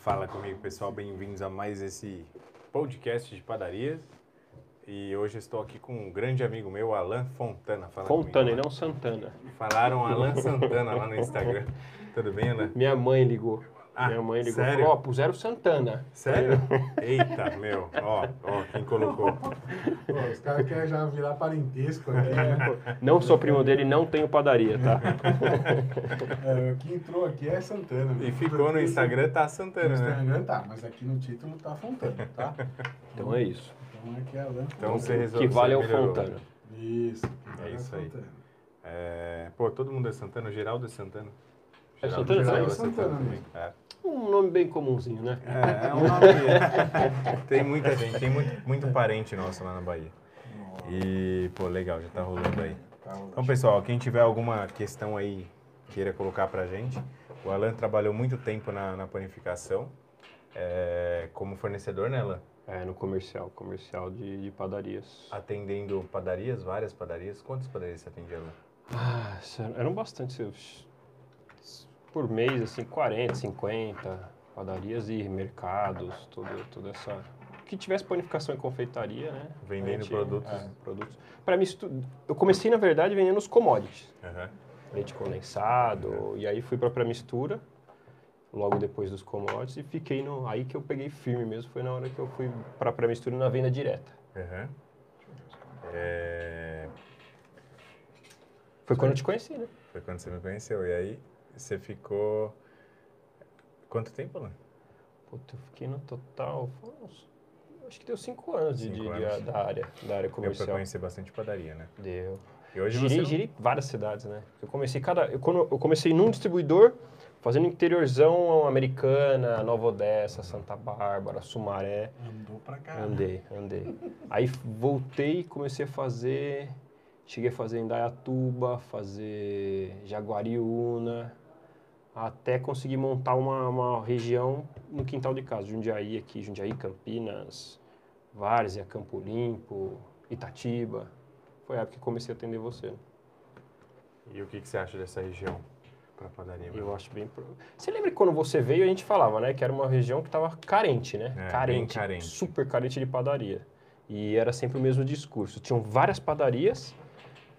Fala comigo, pessoal. Bem-vindos a mais esse podcast de padarias. E hoje estou aqui com um grande amigo meu, Alan Fontana. Fala Fontana e comigo, não Santana. Falaram Alan Santana lá no Instagram. Tudo bem, Alan? Minha mãe ligou. Ah, Minha mãe ligou. sério? Falou, ó, puseram Santana. Sério? Eita, meu. Ó, ó, quem colocou. Pô, os caras querem já virar parentesco aqui, né? Não sou primo dele, não tenho padaria, tá? É, o que entrou aqui é Santana. E ficou no Instagram, tá No Santana, né? Instagram tá, mas aqui no título tá Fontana, tá? Então é isso. Então aqui é Alan Então você resolveu. Que vale é o. Fontana. Isso. que vale É isso aí. Fontana. É, pô, todo mundo é Santana, o Geraldo é Santana. É Geraldo- Santana Geraldo também? Santana também. É. Um nome bem comumzinho, né? É, é um nome. tem muita gente, tem muito, muito parente nosso lá na Bahia. E, pô, legal, já tá rolando aí. Tá, Então, pessoal, quem tiver alguma questão aí, queira colocar pra gente. O Alan trabalhou muito tempo na, na panificação, é, como fornecedor, né, Alan? É, no comercial, comercial de, de padarias. Atendendo padarias, várias padarias. Quantas padarias você atende, Alan? Ah, eram bastante. Por mês, assim, 40, 50 padarias e mercados, tudo, toda essa. Que tivesse panificação e confeitaria, né? Vendendo A gente- produtos. É, produtos. Para mim, eu comecei, na verdade, vendendo os commodities. Aham. Leite condensado, e aí fui para pré-mistura, logo depois dos commodities, e fiquei no. Aí que eu peguei firme mesmo, foi na hora que eu fui para pré-mistura na venda direta. Aham. É, Foi quando eu te conheci, né? Foi quando você me conheceu. E aí, você ficou... Quanto tempo, Alan? Puta, eu fiquei no total. foram uns- acho que deu cinco anos de, Cinco de- anos. da área, da área Deu pra comercial. conhecer bastante padaria, né? Deu. E hoje girei, você... girei várias cidades, né? Eu comecei cada. Eu, quando eu comecei num distribuidor, fazendo interiorzão Americana, Nova Odessa, Santa Bárbara, Sumaré. Andou pra caramba. Andei, andei. Aí voltei e comecei a fazer. Cheguei a fazer Indaiatuba, fazer Jaguariúna, até conseguir montar uma, uma região no quintal de casa. Jundiaí aqui, Jundiaí, Campinas, Várzea, Campo Limpo, Itatiba. Foi a época que comecei a atender você. né? E o que, que você acha dessa região para padaria? Eu acho bem. Você lembra que quando você veio a gente falava, né? Que era uma região que estava carente, né? É, carente, carente. Super carente de padaria. E era sempre o mesmo discurso. Tinham várias padarias,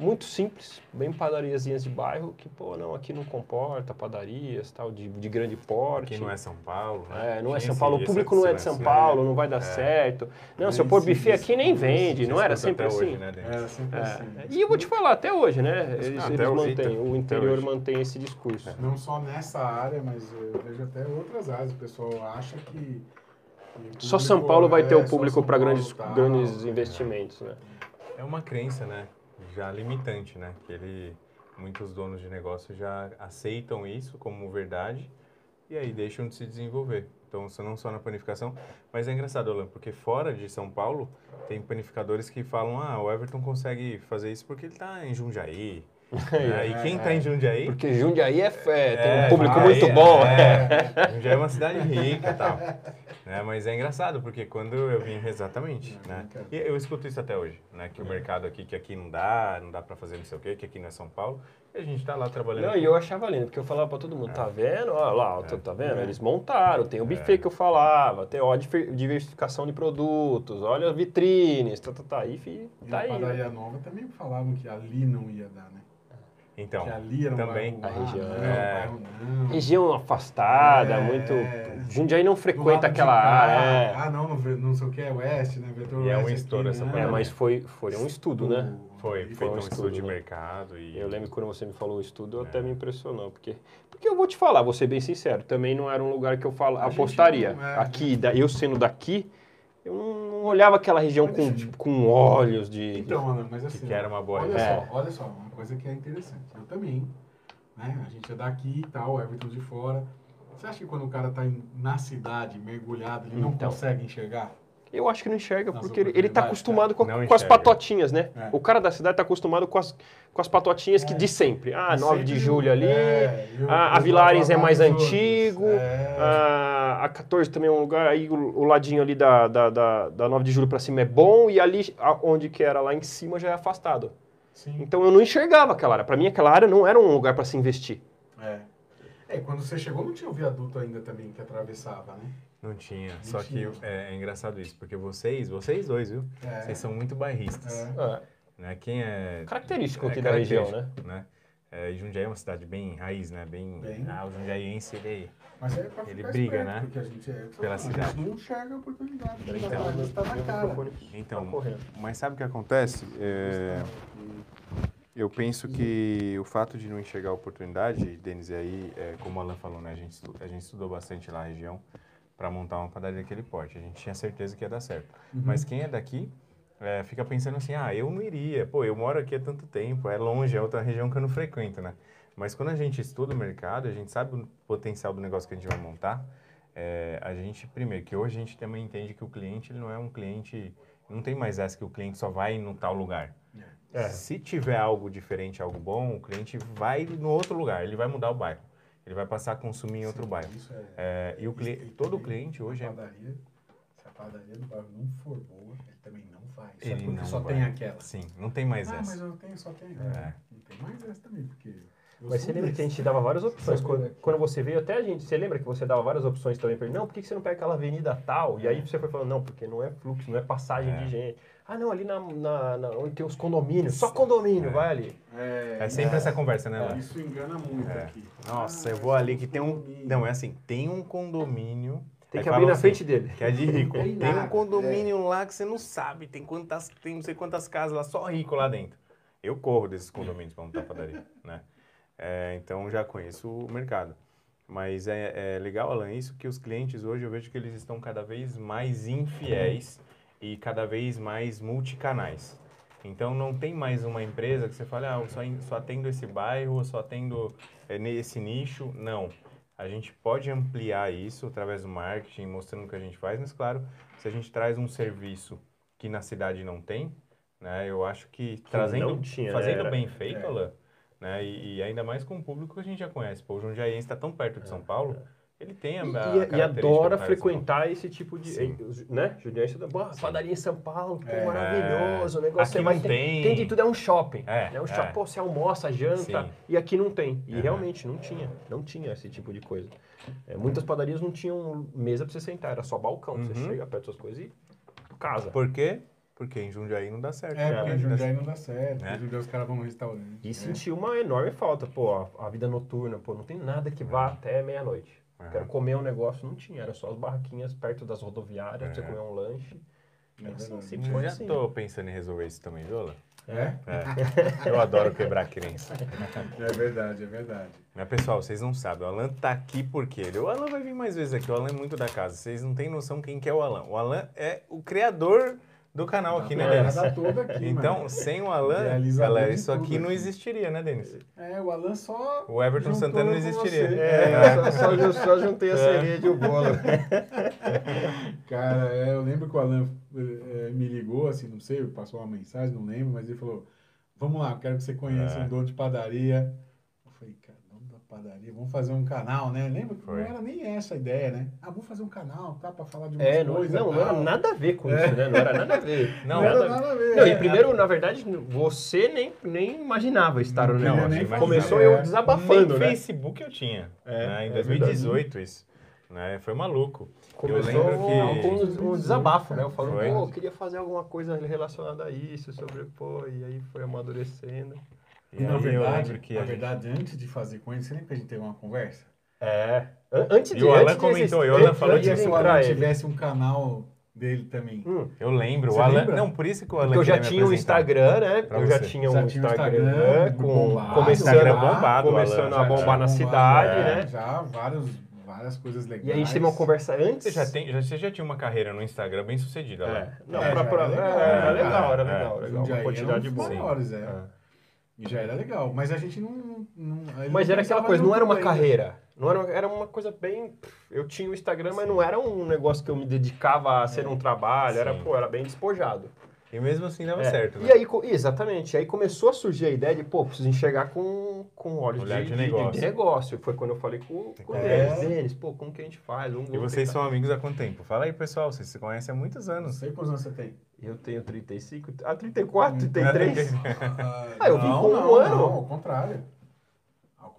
muito simples, bem padariazinhas de bairro, que, pô, não, aqui não comporta padarias, tal, de, de grande porte. Aqui não é São Paulo, né? É, não é Tinha São Paulo, o público não é de São? Paulo, não vai dar certo. Não, se eu pôr buffet aqui nem vende, não era sempre assim. hoje, né? Era sempre É, assim. E eu vou te falar, até hoje, né? Eles, até eles mantêm, o interior mantém esse discurso. Não só nessa área, mas eu vejo até outras áreas. O pessoal acha que. Só São Paulo vai ter é o só público para grandes, grandes é. investimentos, né? É uma crença, né? Já limitante, né? Que ele, muitos donos de negócio já aceitam isso como verdade e aí deixam de se desenvolver. Então, isso não só na panificação, mas é engraçado, Alan, porque fora de São Paulo, tem panificadores que falam, ah, o Everton consegue fazer isso porque ele está em Jundiaí. né? E quem está em Jundiaí... Porque Jundiaí é, fé, tem É, um público Jundiaí muito é- bom. É, Jundiaí é uma cidade rica e tal. Né? Mas é engraçado, porque quando eu vim, exatamente, né? E eu escuto isso até hoje, né? Que o mercado aqui, que aqui não dá, não dá pra fazer não sei o quê, que aqui não é São Paulo. E a gente tá lá trabalhando. Não, e eu achava lindo, porque eu falava pra todo mundo, tá vendo? Olha lá, ó, tá- tá vendo? É. Eles montaram, tem o buffet que eu falava, tem ó, a diversificação de produtos, olha as vitrines, tá, tá, tá, e fi- E tá a aí. padaria né? nova também falavam que ali não ia dar, né? Então, que ali era um também. a região, é. não. Região afastada, É, muito... é. Jundiaí não frequenta aquela área. é. Ah, não, não, não sei o que é oeste, né? Vetor E é um estouro essa né? É, mas foi, foi um estudo, né? Foi, E foi um um estudo, estudo de né? mercado e... Eu lembro que quando você me falou o estudo, É. até me impressionou, porque porque eu vou te falar, vou ser bem sincero, também não era um lugar que eu falo, A apostaria. não é. Aqui, da- eu sendo daqui, eu não, olhava aquela região com, te- com olhos de. Então, Ana, mas assim. que era uma boa Olha região. só, olha só, uma coisa que é interessante. Eu também, né? A gente é daqui e tal, Everton de fora. Você acha que quando o cara tá em- na cidade, mergulhado, ele não Então. consegue enxergar? Eu acho que não enxerga, Nas porque ele, tá oportunidades, acostumado com, a- Não com as patotinhas, né? É. O cara da cidade tá acostumado com as, com as patotinhas que É. de sempre. Ah, E 9 de sempre- julho ali, é, e o- a, a o- Vilares é mais antigo, É. a, a 14 também é um lugar, aí o, o ladinho ali da, da, da, da 9 de julho pra cima é bom, e ali a- onde que era lá em cima já é afastado. Sim. Então eu não enxergava aquela área. Pra mim aquela área não era um lugar pra se investir. É. É, quando você chegou não tinha o viaduto ainda também que atravessava, né? Não tinha. Não Só tinha. que é, é engraçado isso, porque vocês, vocês dois, viu? É. Vocês são muito bairristas. É. É, Né? Quem é. característico é aqui da região, né? né? É, e Jundiaí é uma cidade bem raiz, né? Bem. Bem. Ah, o jundiaiense, ele. Mas é pra Ele briga, né? Porque a gente, é, Pela a cidade. gente não enxerga a oportunidade. Então, Então, está na Meu cara. Então, tá. Mas sabe o que acontece? É, eu penso que o fato de não enxergar a oportunidade, Denis, e aí, é, como o Alan falou, né, a gente, a gente estudou bastante lá a região para montar uma padaria daquele porte. A gente tinha certeza que ia dar certo. Mas quem é daqui é, fica pensando assim, ah, eu não iria. Pô, eu moro aqui há tanto tempo, é longe, é outra região que eu não frequento, né? Mas quando a gente estuda o mercado, a gente sabe o potencial do negócio que a gente vai montar, é, a gente, primeiro, que hoje a gente também entende que o cliente ele não é um cliente, não tem mais essa que o cliente só vai no tal lugar. É. Se tiver algo diferente, algo bom, o cliente vai no outro lugar, ele vai mudar o bairro. Ele vai passar a consumir em outro bairro. Isso é. É, e o cli- todo cliente hoje a é... se a padaria do bairro não for boa, ele vai. Só Ele porque não só vai. tem aquela. Sim, não tem mais ah, essa. mas eu tenho, só tenho. É. Não tem mais essa também, porque. Mas você lembra que a gente dava várias opções? Sabe, Quando, né? quando você veio até a gente, você lembra que você dava várias opções também pra ele? Não, por que você não pega aquela avenida tal? E aí você foi falando, não, porque não é fluxo, não é passagem É. de gente. Ah, não, ali na, na- na- onde tem os condomínios, só condomínio, É. vai ali. É, É sempre é. essa conversa, né, Lá? Isso engana muito É. aqui. Nossa, Ah, eu vou ali que tem um... Não, é assim, tem um condomínio... Tem aí que abrir na assim, frente dele. Que é de rico. Tem Tem um condomínio lá que você não sabe, tem quantas, tem não sei quantas casas lá, só rico lá dentro. Eu corro desses condomínios para montar padaria, né? É, então já conheço o mercado. Mas é, é legal, Alan, isso que os clientes hoje eu vejo que eles estão cada vez mais infiéis e cada vez mais multicanais. Então não tem mais uma empresa que você fala, ah, eu só, só atendo esse bairro, só atendo é, nesse nicho. Não. A gente pode ampliar isso através do marketing, mostrando o que a gente faz, mas claro, se a gente traz um serviço que na cidade não tem, né, eu acho que trazendo, não tinha, fazendo era- bem feito, é. Alan, né, e, e ainda mais com o público que a gente já conhece. Pô, o Jundiaiense está tão perto de São Paulo, ele tem a, É, E, a e- adora frequentar esse tipo de. Sim. Né? Judiense da "Bah, padaria em São Paulo, pô, É. maravilhoso. O negócio Aqui você vai. não tem. tem de tudo, é um shopping. É, né? Um é. shopping, pô, você almoça, janta, Sim. e aqui não tem. E Aham. realmente não tinha. Não tinha esse tipo de coisa. É, muitas padarias não tinham mesa pra você sentar, era só balcão. Você Uhum. chega perto das coisas e casa. Por quê? Porque em Jundiaí não dá certo. É, porque É, em Jundiaí não dá certo. Né? Em Jundiaí os caras vão no restaurante. E É. sentiu uma enorme falta, pô, a, a vida noturna, pô, não tem nada que vá até meia-noite. Aham. Quero comer um negócio, não tinha, era só as barraquinhas perto das rodoviárias, pra você É. comer um lanche. É Assim, sempre Eu foi já assim. tô pensando em resolver isso também, viu, Alan? É? É. Eu adoro quebrar crença. É verdade, é verdade. Mas, pessoal, vocês não sabem, o Alan tá aqui por quê? Ele- O Alan vai vir mais vezes aqui, o Alan é muito da casa. Vocês não têm noção quem que é o Alan. O Alan é o criador do canal aqui, né, Denis? Toda aqui, Então, mano. sem o Alan, galera, de isso aqui tudo não aqui. existiria, né, Denis? É, o Alan só. O Everton Santana não existiria. você. É, só, só, só juntei a cereja de um bolo. Cara, é, eu lembro que o Alan eh, me ligou, assim, não sei, passou uma mensagem, não lembro, mas ele falou: Vamos lá, eu quero que você conheça É. um dono de padaria. Eu falei, cara, dono da padaria, vamos fazer um canal, né? Lembra que não era nem essa a ideia, né? Ah, vamos fazer um canal, tá? Pra falar de umas É, não, coisas. não, não era nada a ver com isso, né? Não era nada a ver. Não, Não era nada a ver. nada a ver. Não, e é. primeiro, na verdade, você nem, nem imaginava estar no negócio. Começou É. eu desabafando, Nem né? Facebook eu tinha, É, né, em é 2018 isso. Né? Foi maluco. Começou eu lembro que... com um, desabafo, né? Eu Foi. pô, eu queria fazer alguma coisa relacionada a isso, sobre, pô, e aí foi amadurecendo. E na aí verdade, que na a gente- verdade, antes de fazer com ele, você lembra que a gente teve uma conversa? É. An- Antes E de o Alan comentou, e o Alan falou de Queria disso. que o Alan ele. tivesse um canal dele também. Hum, Eu lembro, Você o Alan... lembra? Não, por isso que o Alan Porque eu já tinha um apresentar. Instagram, né? Pra eu já você. tinha Já um tinha um Instagram, Instagram com, bombado, começando, Instagram bombado, começando a já bombar na Bombado, cidade, é, né? Já vários, várias coisas legais. E a gente teve uma conversa antes. Você já, tem, já, você já tinha uma carreira no Instagram bem sucedida. É, não, É, pra, já pra, é, legal, era né, legal, era É. legal, legal. Uma quantidade era um boa. maiores, é. É. E já era legal. Mas a gente não. não Mas não era aquela coisa, não era uma ainda. carreira. Não era, era uma coisa bem. Eu tinha o Instagram, mas não era um negócio que eu me dedicava a ser um trabalho. Era, Sim. pô, era bem despojado. E mesmo assim dava É. certo, né? E aí, exatamente. Aí começou a surgir a ideia de, pô, preciso enxergar com, com olhos Olhar de, de de- de negócio. negócio. Foi quando eu falei com, com o É. Denis. Denis, pô, como que a gente faz? Vamos- E vocês tentar." são amigos há quanto tempo? Fala aí, pessoal, vocês se conhecem há muitos anos. sei quantos anos você tem. Eu tenho 35, ah, 34, 33. Ah, Ah, eu vim não, com um não, ano. Não, ao contrário.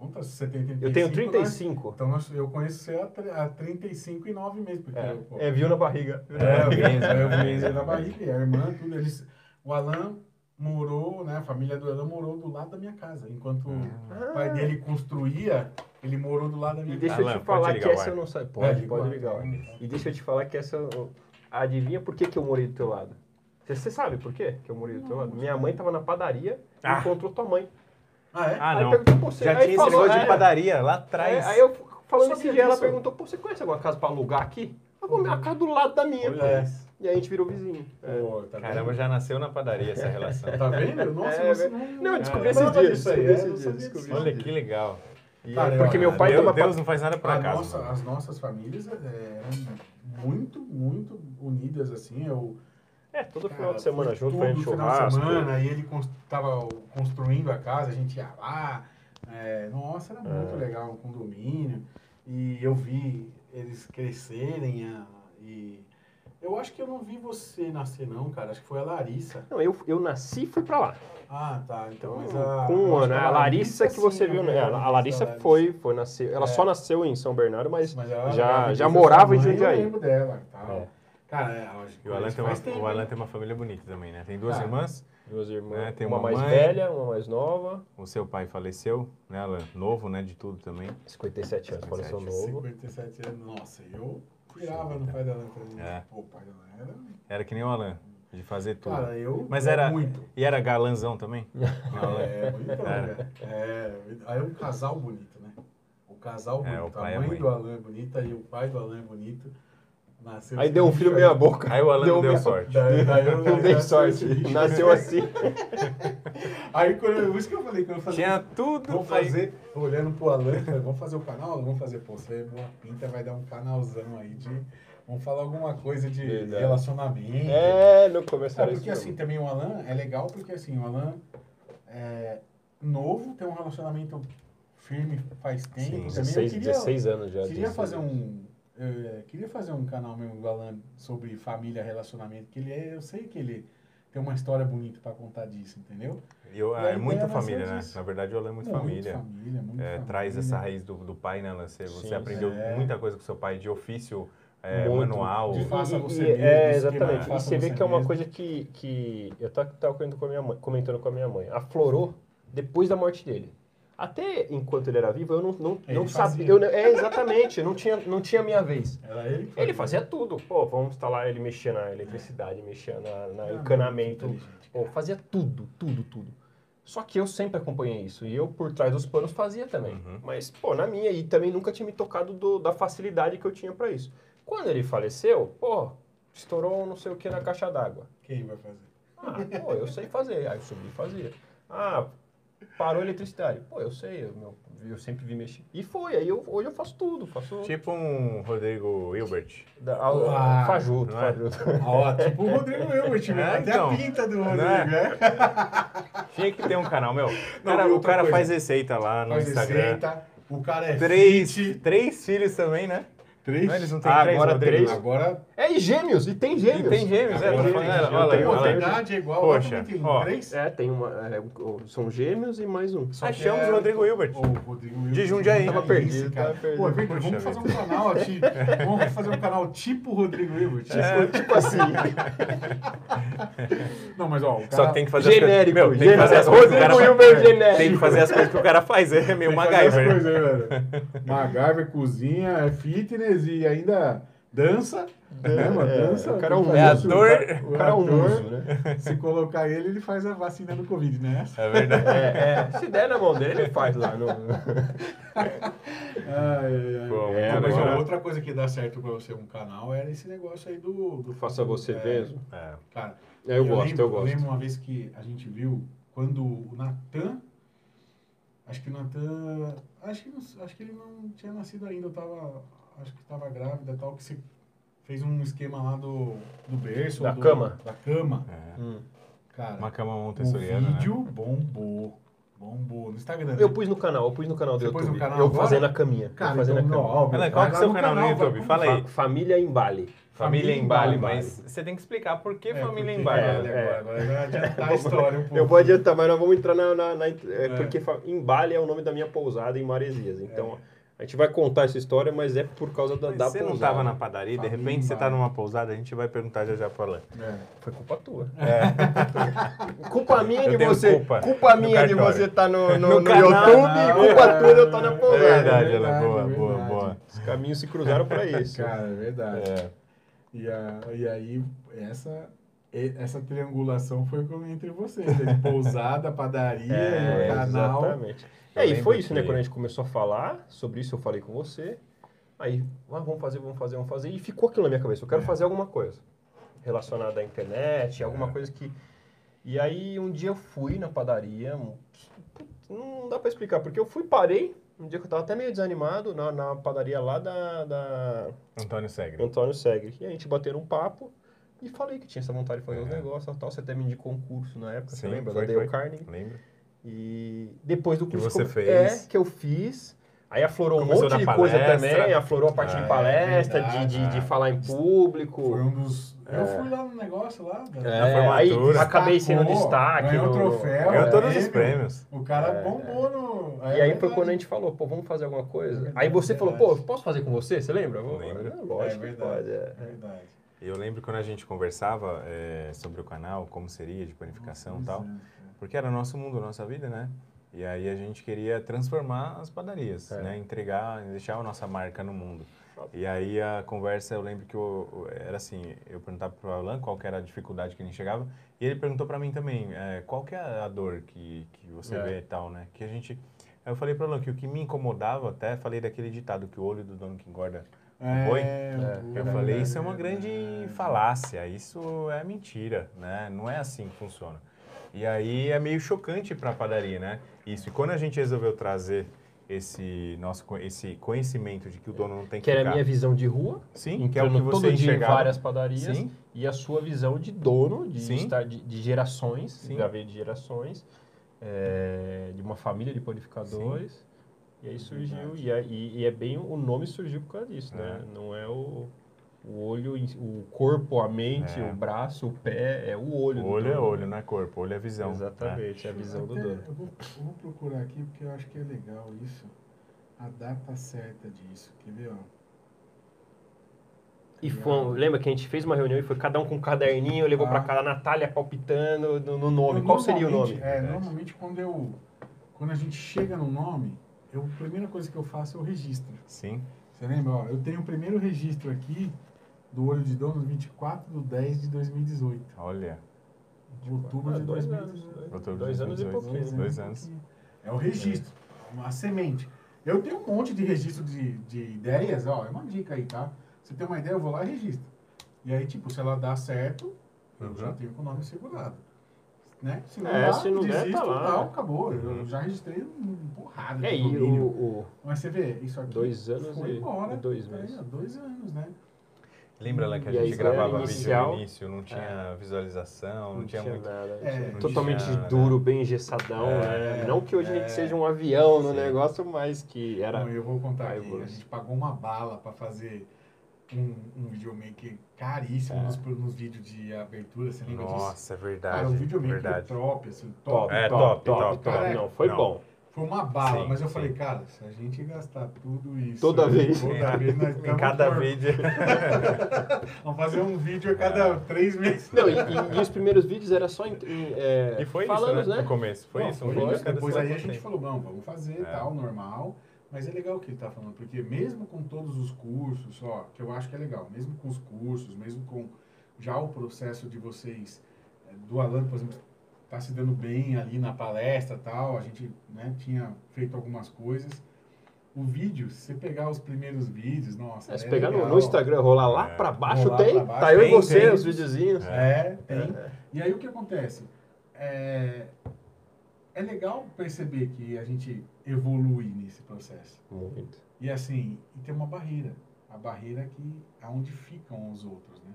Conta, você tem 35. Eu tenho nós- 35. Então nós- eu conheço você há, tre- há 35 e 9 meses. Porque É, eu, pô, é, viu na barriga. É, eu vi, Benzo, eu né? Benzo na barriga, e a irmã, tudo. Eles, o Alan morou, né? A família do Alan morou do lado da minha casa. Enquanto o pai dele construía, ele morou do lado da minha E deixa casa. Alan, eu te pode falar ligar que essa eu não sei. É, Pode, pode ar. ligar. ó. E deixa eu te falar que essa. eu- Adivinha por que, que eu morei do teu lado? Você, sabe por quê que eu morei do teu lado? Minha mãe tava na padaria e Ah. encontrou tua mãe. Ah, é? Ah, aí não. perguntou, pô, você Já aí tinha esse falou, negócio de é, padaria lá é, atrás. aí eu falando esse dia, ela perguntou, pô, você conhece alguma casa pra alugar aqui? Eu vou, minha casa do lado da minha. Olha É. E aí a gente virou vizinho. É. Pô, tá Caramba, vendo? já nasceu na padaria essa relação. Tá vendo? Nossa, É, você não... Não, eu descobri esses dias, é. Olha que legal. Cara, é- porque meu pai Deus, tava- Deus não faz nada por A acaso. nossa- as nossas famílias é, eram muito, muito unidas, assim. Eu, É, todo final Cara, de semana foi junto, tudo fazendo final de churrasco. semana, e ele cons- tava construindo a casa, a gente ia lá. É, nossa, era muito É. legal o condomínio. E eu vi eles crescerem. a- e eu acho que eu não vi você nascer, não, cara. Acho que foi a Larissa. Não, eu, eu nasci e fui pra lá. Ah, tá. Então, Então, mas a, com um ano, né? A Larissa que sim, você eu viu, vi né? a A Larissa foi, foi nascer. Ela É. só nasceu em São Bernardo, mas Mas já, já a morava em Jundiaí. Eu lembro dela e tal. É. Cara, é, E o Alan, tem uma, tempo, o Alan tem uma família bonita também, né? Tem duas Cara. irmãs, duas irmãs. É, tem uma uma mais mãe. velha, uma mais nova. o seu pai faleceu, né, Alan? Novo, né, de tudo também. 57 anos, faleceu 57, novo. 57 anos. Nossa, eu pirava no pai da Alan também. É. Pô, o pai da Alan era... Era que nem o Alan, de fazer tudo. Cara, eu... Mas era- Muito. E era galanzão também? É, bonitão, Era. cara. É, aí é um casal bonito, né? O casal É, bonito. o pai e a a mãe mãe. do Alan é bonita e o pai do Alan é bonito. Nasceu Aí deu um filho meia boca. Aí o Alan Deu não deu meia- sorte. Daí, daí eu, Não dei sorte. Nasceu assim. Aí, quando eu, isso que eu falei, quando eu falei, Tinha tudo. vamos fazer, olhando pro Alan, vamos fazer o canal? Vamos fazer, pô, você é boa pinta, vai dar um canalzão aí de, vamos falar alguma coisa de Verdade. relacionamento. É, no É, começo era porque isso assim, mesmo. também o Alan é legal porque assim, o Alan é novo, tem um relacionamento firme faz tempo. Sim, também 16, eu queria, 16 anos já. queria 16 fazer anos. um. É, queria fazer um canal mesmo do Alan sobre família, relacionamento, que ele é, eu sei que ele tem uma história bonita pra contar disso, entendeu? Eu- E a é muita nasceu família, né? disso. Na verdade, o Alan é muito, família. família, muito É, família. traz essa raiz do, do pai, né, Alan? Você, você Sim, aprendeu é. muita coisa com seu pai de ofício, é, Muito. manual. De faça E- você e- mesmo, É, exatamente. E você vê você que é uma mesmo. coisa que, que eu estava comentando com a minha mãe, comentando com a minha mãe. Aflorou depois da morte dele. Até enquanto ele era vivo, eu não, não, Ele não fazia. sabia. Eu, é, exatamente. Não tinha, não tinha minha vez. Era ele que Ele fazia tudo. Pô, vamos instalar, ele mexia na eletricidade, mexia na, na Ah, encanamento. Pô, fazia tudo, tudo, tudo. Só que eu sempre acompanhei isso. E eu, por trás dos panos, fazia também. Uhum. Mas, pô, na minha, e também nunca tinha me tocado do- da facilidade que eu tinha pra isso. Quando ele faleceu, pô, estourou não sei o que na caixa d'água. Quem vai fazer? Ah, pô, eu sei fazer. Aí eu subi e fazia. Ah, parou a eletricidade. Pô, eu sei, eu, meu- eu sempre vi mexer. E foi, aí eu, hoje eu faço tudo. Faço. Tipo um Rodrigo Hilbert. Da, a, Ah, fajuto, não é? fajuto. Ah, ó, tipo o Rodrigo Hilbert, É. Até então. a pinta do Rodrigo, Né? né? Tinha que ter um canal, meu. O Não, cara, o cara coisa. faz receita lá no Faz Instagram. receita, o cara é Três, fit. três filhos também, né? Três. Não, eles não têm Ah, três, agora três. Agora, É, e gêmeos, e tem E gêmeos. tem gêmeos, é. agora tô tem gêmeos. olha, Tem olha, idade igual. Poxa, ó. três. É, tem uma. é, são gêmeos e mais um. Só que Achamos é- o Rodrigo Hilbert. O Rodrigo Hilbert. De Jundiaí. Tava Tava perdido, cara. tava. Pô, é Puxa vamos fazer um canal, tipo, vamos fazer um canal tipo Rodrigo Hilbert. Tipo, tipo assim. Não, mas ó, o cara... Só tem que fazer as Genérico, coisas. Meu, tem que fazer as coisas que Rodrigo. Hilbert genérico. Tem que fazer as coisas que o cara faz. É meio que as MacGyver. MacGyver, cozinha, é fitness e ainda dança. né, mano? É, dança. o cara é um É ator. O cara é um né? Se colocar ele, ele faz a vacina do Covid, né? É verdade. É, é, se der na mão dele, ele faz lá. No... Ai, ai, ai. Pô, É, Não, mas agora- outra coisa que dá certo pra você um canal era esse negócio aí do... do Faça você é, mesmo. É. Cara, Eu, gosto, lembro, eu gosto. lembro uma vez que a gente viu quando o Natan. Acho que o Natan. Acho que, acho que ele não tinha nascido ainda. Eu tava. Acho que tava grávida e tal. Que você fez um esquema lá do, do berço. Da do- cama. Da cama. É. Hum. Cara, Uma cama o montessoriana, né? vídeo bombou. Bombou. No Instagram. Eu né? pus no canal, eu pus no canal do Você pôs YouTube. no canal eu agora? fazendo a caminha. eu Cara, fazendo então, a caminha. Ela, vai qual que é o seu canal no vai- YouTube? Fala aí. Fa- Família em Bali. Família em Bali, Bali, mas você tem que explicar por que É, família porque- em Bali. é, né? agora, agora vai adiantar a história um pouco. Eu vou adiantar, mas nós vamos entrar na. na- na- é, É. Porque fa- em Bali é o nome da minha pousada em Maresias. Então a gente vai contar essa história, mas é por causa da, Mas da você pousada. não estava na padaria, de repente você tá Bali. numa pousada, a gente vai perguntar já já pra Alain. É. Foi culpa tua. culpa minha Eu de você. culpa Culpa no minha de você estar no, no, No no canal, YouTube não, e culpa é, tua de eu estar na É pousada. verdade, verdade, Alain, boa, boa, verdade. boa. Os caminhos se cruzaram para isso. Cara, é verdade. É. E, a, e aí, essa, essa triangulação foi com- entre vocês, né? pousada, padaria, É, e canal. Exatamente. Eu É, e foi isso, né? que- Quando a gente começou a falar sobre isso, eu falei com você. Aí, ah, vamos fazer, vamos fazer, vamos fazer. E ficou aquilo na minha cabeça. Eu quero É. fazer alguma coisa relacionada à internet, alguma É. coisa que. E aí, um dia eu fui na padaria. Não dá pra explicar, porque eu fui, parei. Um dia que eu tava até meio desanimado na, na padaria lá da, da Antônio Segre. Antônio Segre. E a gente bateu um papo e falei que tinha essa vontade de fazer os É. negócios e tal. Você até me indicou um curso na época, você Sim, lembra? foi, da Dale. Carnegie. Lembra? E depois do Que curso você come- fez. É, que eu fiz. Aí aflorou Começou um monte de coisa também, aflorou a parte Ah, de é palestra, verdade, de, de, de ah. falar em público. Foi um dos. Eu É. fui lá no negócio lá. da- É, Na aí acabei sendo destaque. ganhou no- troféu. Ganhou É, todos os prêmio. prêmios. O cara É, bombou no. E aí foi quando a gente falou, pô, vamos fazer alguma coisa? Aí você falou, pô, posso fazer com você? Você lembra? Eu, Lembro. "É, lógico é que verdade, pode. É É. verdade. Eu lembro quando a gente conversava é, sobre o canal, como seria de panificação e tal. É. Porque era nosso mundo, nossa vida, né? E aí a gente queria transformar as padarias, É. né? Entregar, deixar a nossa marca no mundo. E aí a conversa, eu lembro que eu, era assim, eu perguntava pro Alan qual que era a dificuldade que ele chegava, e ele perguntou para mim também, é, qual que é a dor que, que você É. vê e tal, né? Que a gente... Aí eu falei pro Alan que o que me incomodava até, falei daquele ditado, que o olho do dono que engorda É, Foi? o- eu é falei, isso é uma é grande falácia, isso é mentira, né? Não é assim que funciona. E aí é meio chocante para a padaria, né? Isso. E quando a gente resolveu trazer esse nosso esse conhecimento de que o dono não tem que Que era a minha visão de rua, Sim, que é o que você todo dia em várias padarias. Sim, E a sua visão de dono, de, Sim. estar, de, de gerações, Sim. de haver de gerações, é, de uma família de panificadores. E aí surgiu, e, é- e- é bem, o nome surgiu por causa disso, né? É. Não é o, o olho, o corpo, a mente, É. o braço, o pé, é o olho. o do olho é dono. olho, não é corpo, olho é visão. né? Exatamente, é a visão do dono. Eu vou, eu vou procurar aqui porque eu acho que é legal isso. A data certa disso. Quer ver, ó? E foi, lembra que a gente fez uma reunião e foi cada um com um caderninho, levou Ah. pra cá a Natália palpitando no, no nome. Qual seria o normalmente- nome? É, normalmente quando eu. Quando a gente chega no nome, eu, a primeira coisa que eu faço é o registro. Sim, Você lembra? Ó, eu tenho o primeiro registro aqui do Olho de Dono, 24 de 10 de 2018. olha. Outubro Ah, de dois 2018. anos, Outubro de dois anos e 2018. pouquinho. Dois anos. É o registro, uma semente. Eu tenho um monte de registro de, de ideias, ó, é uma dica aí, tá? Você tem uma ideia, eu vou lá e registro. E aí, tipo, se ela dá certo, eu Uhum. já tenho com o nome segurado. Né? Se não É, dá, se não der, desisto, tá lá. tal, acabou. Eu Uhum. já registrei um porrada de É, e o, o- Mas você vê, isso aqui Dois anos foi e- embora. e dois aí, meses. ó, dois anos, né? Lembra lá que a E gente gravava inicial- vídeo no início, não tinha visualização, não, tinha, muito... nada. É, tinha não totalmente tinha nada, duro, bem engessadão. É, né? Não que hoje a é. gente seja um avião no negócio, mas que era. Não, eu vou contar a aqui. A gente pagou uma bala pra fazer um, um videomaker caríssimo É. nos, nos vídeos de abertura. Você lembra disso? Nossa, é Cara, verdade, o videomaker verdade. top, assim, Top, top. É, top, top, top, top, top. Não, foi Não. bom. Foi uma bala, Sim, mas eu sim. falei, cara, se a gente gastar tudo isso... Toda vez. Toda vez nós Em cada por- vídeo. Vamos fazer um vídeo a cada É. três meses. Não, e, e- e os primeiros vídeos era só em, em, é, E foi falando, isso, né? né? No começo. Foi Não, isso. um foi vídeo isso. Depois aí a gente falou, não, vamos fazer É. tal, normal. Mas é legal o que ele tá falando, porque mesmo com todos os cursos, ó, que eu acho que é legal, mesmo com os cursos, mesmo com já o processo de vocês, eh, do Alan, por exemplo, tá se dando bem ali na palestra tal, a gente né, tinha feito algumas coisas. O vídeo, se você pegar os primeiros vídeos, nossa, É, se é pegar no, legal. no Instagram, rolar lá É. pra baixo, Rolar tem. pra baixo, tá eu tem, e você, tem. os videozinhos. É, tem. E aí o que acontece? É, é legal perceber que a gente evolui nesse processo. Muito. E assim, e tem uma barreira. A barreira que aonde ficam os outros, né?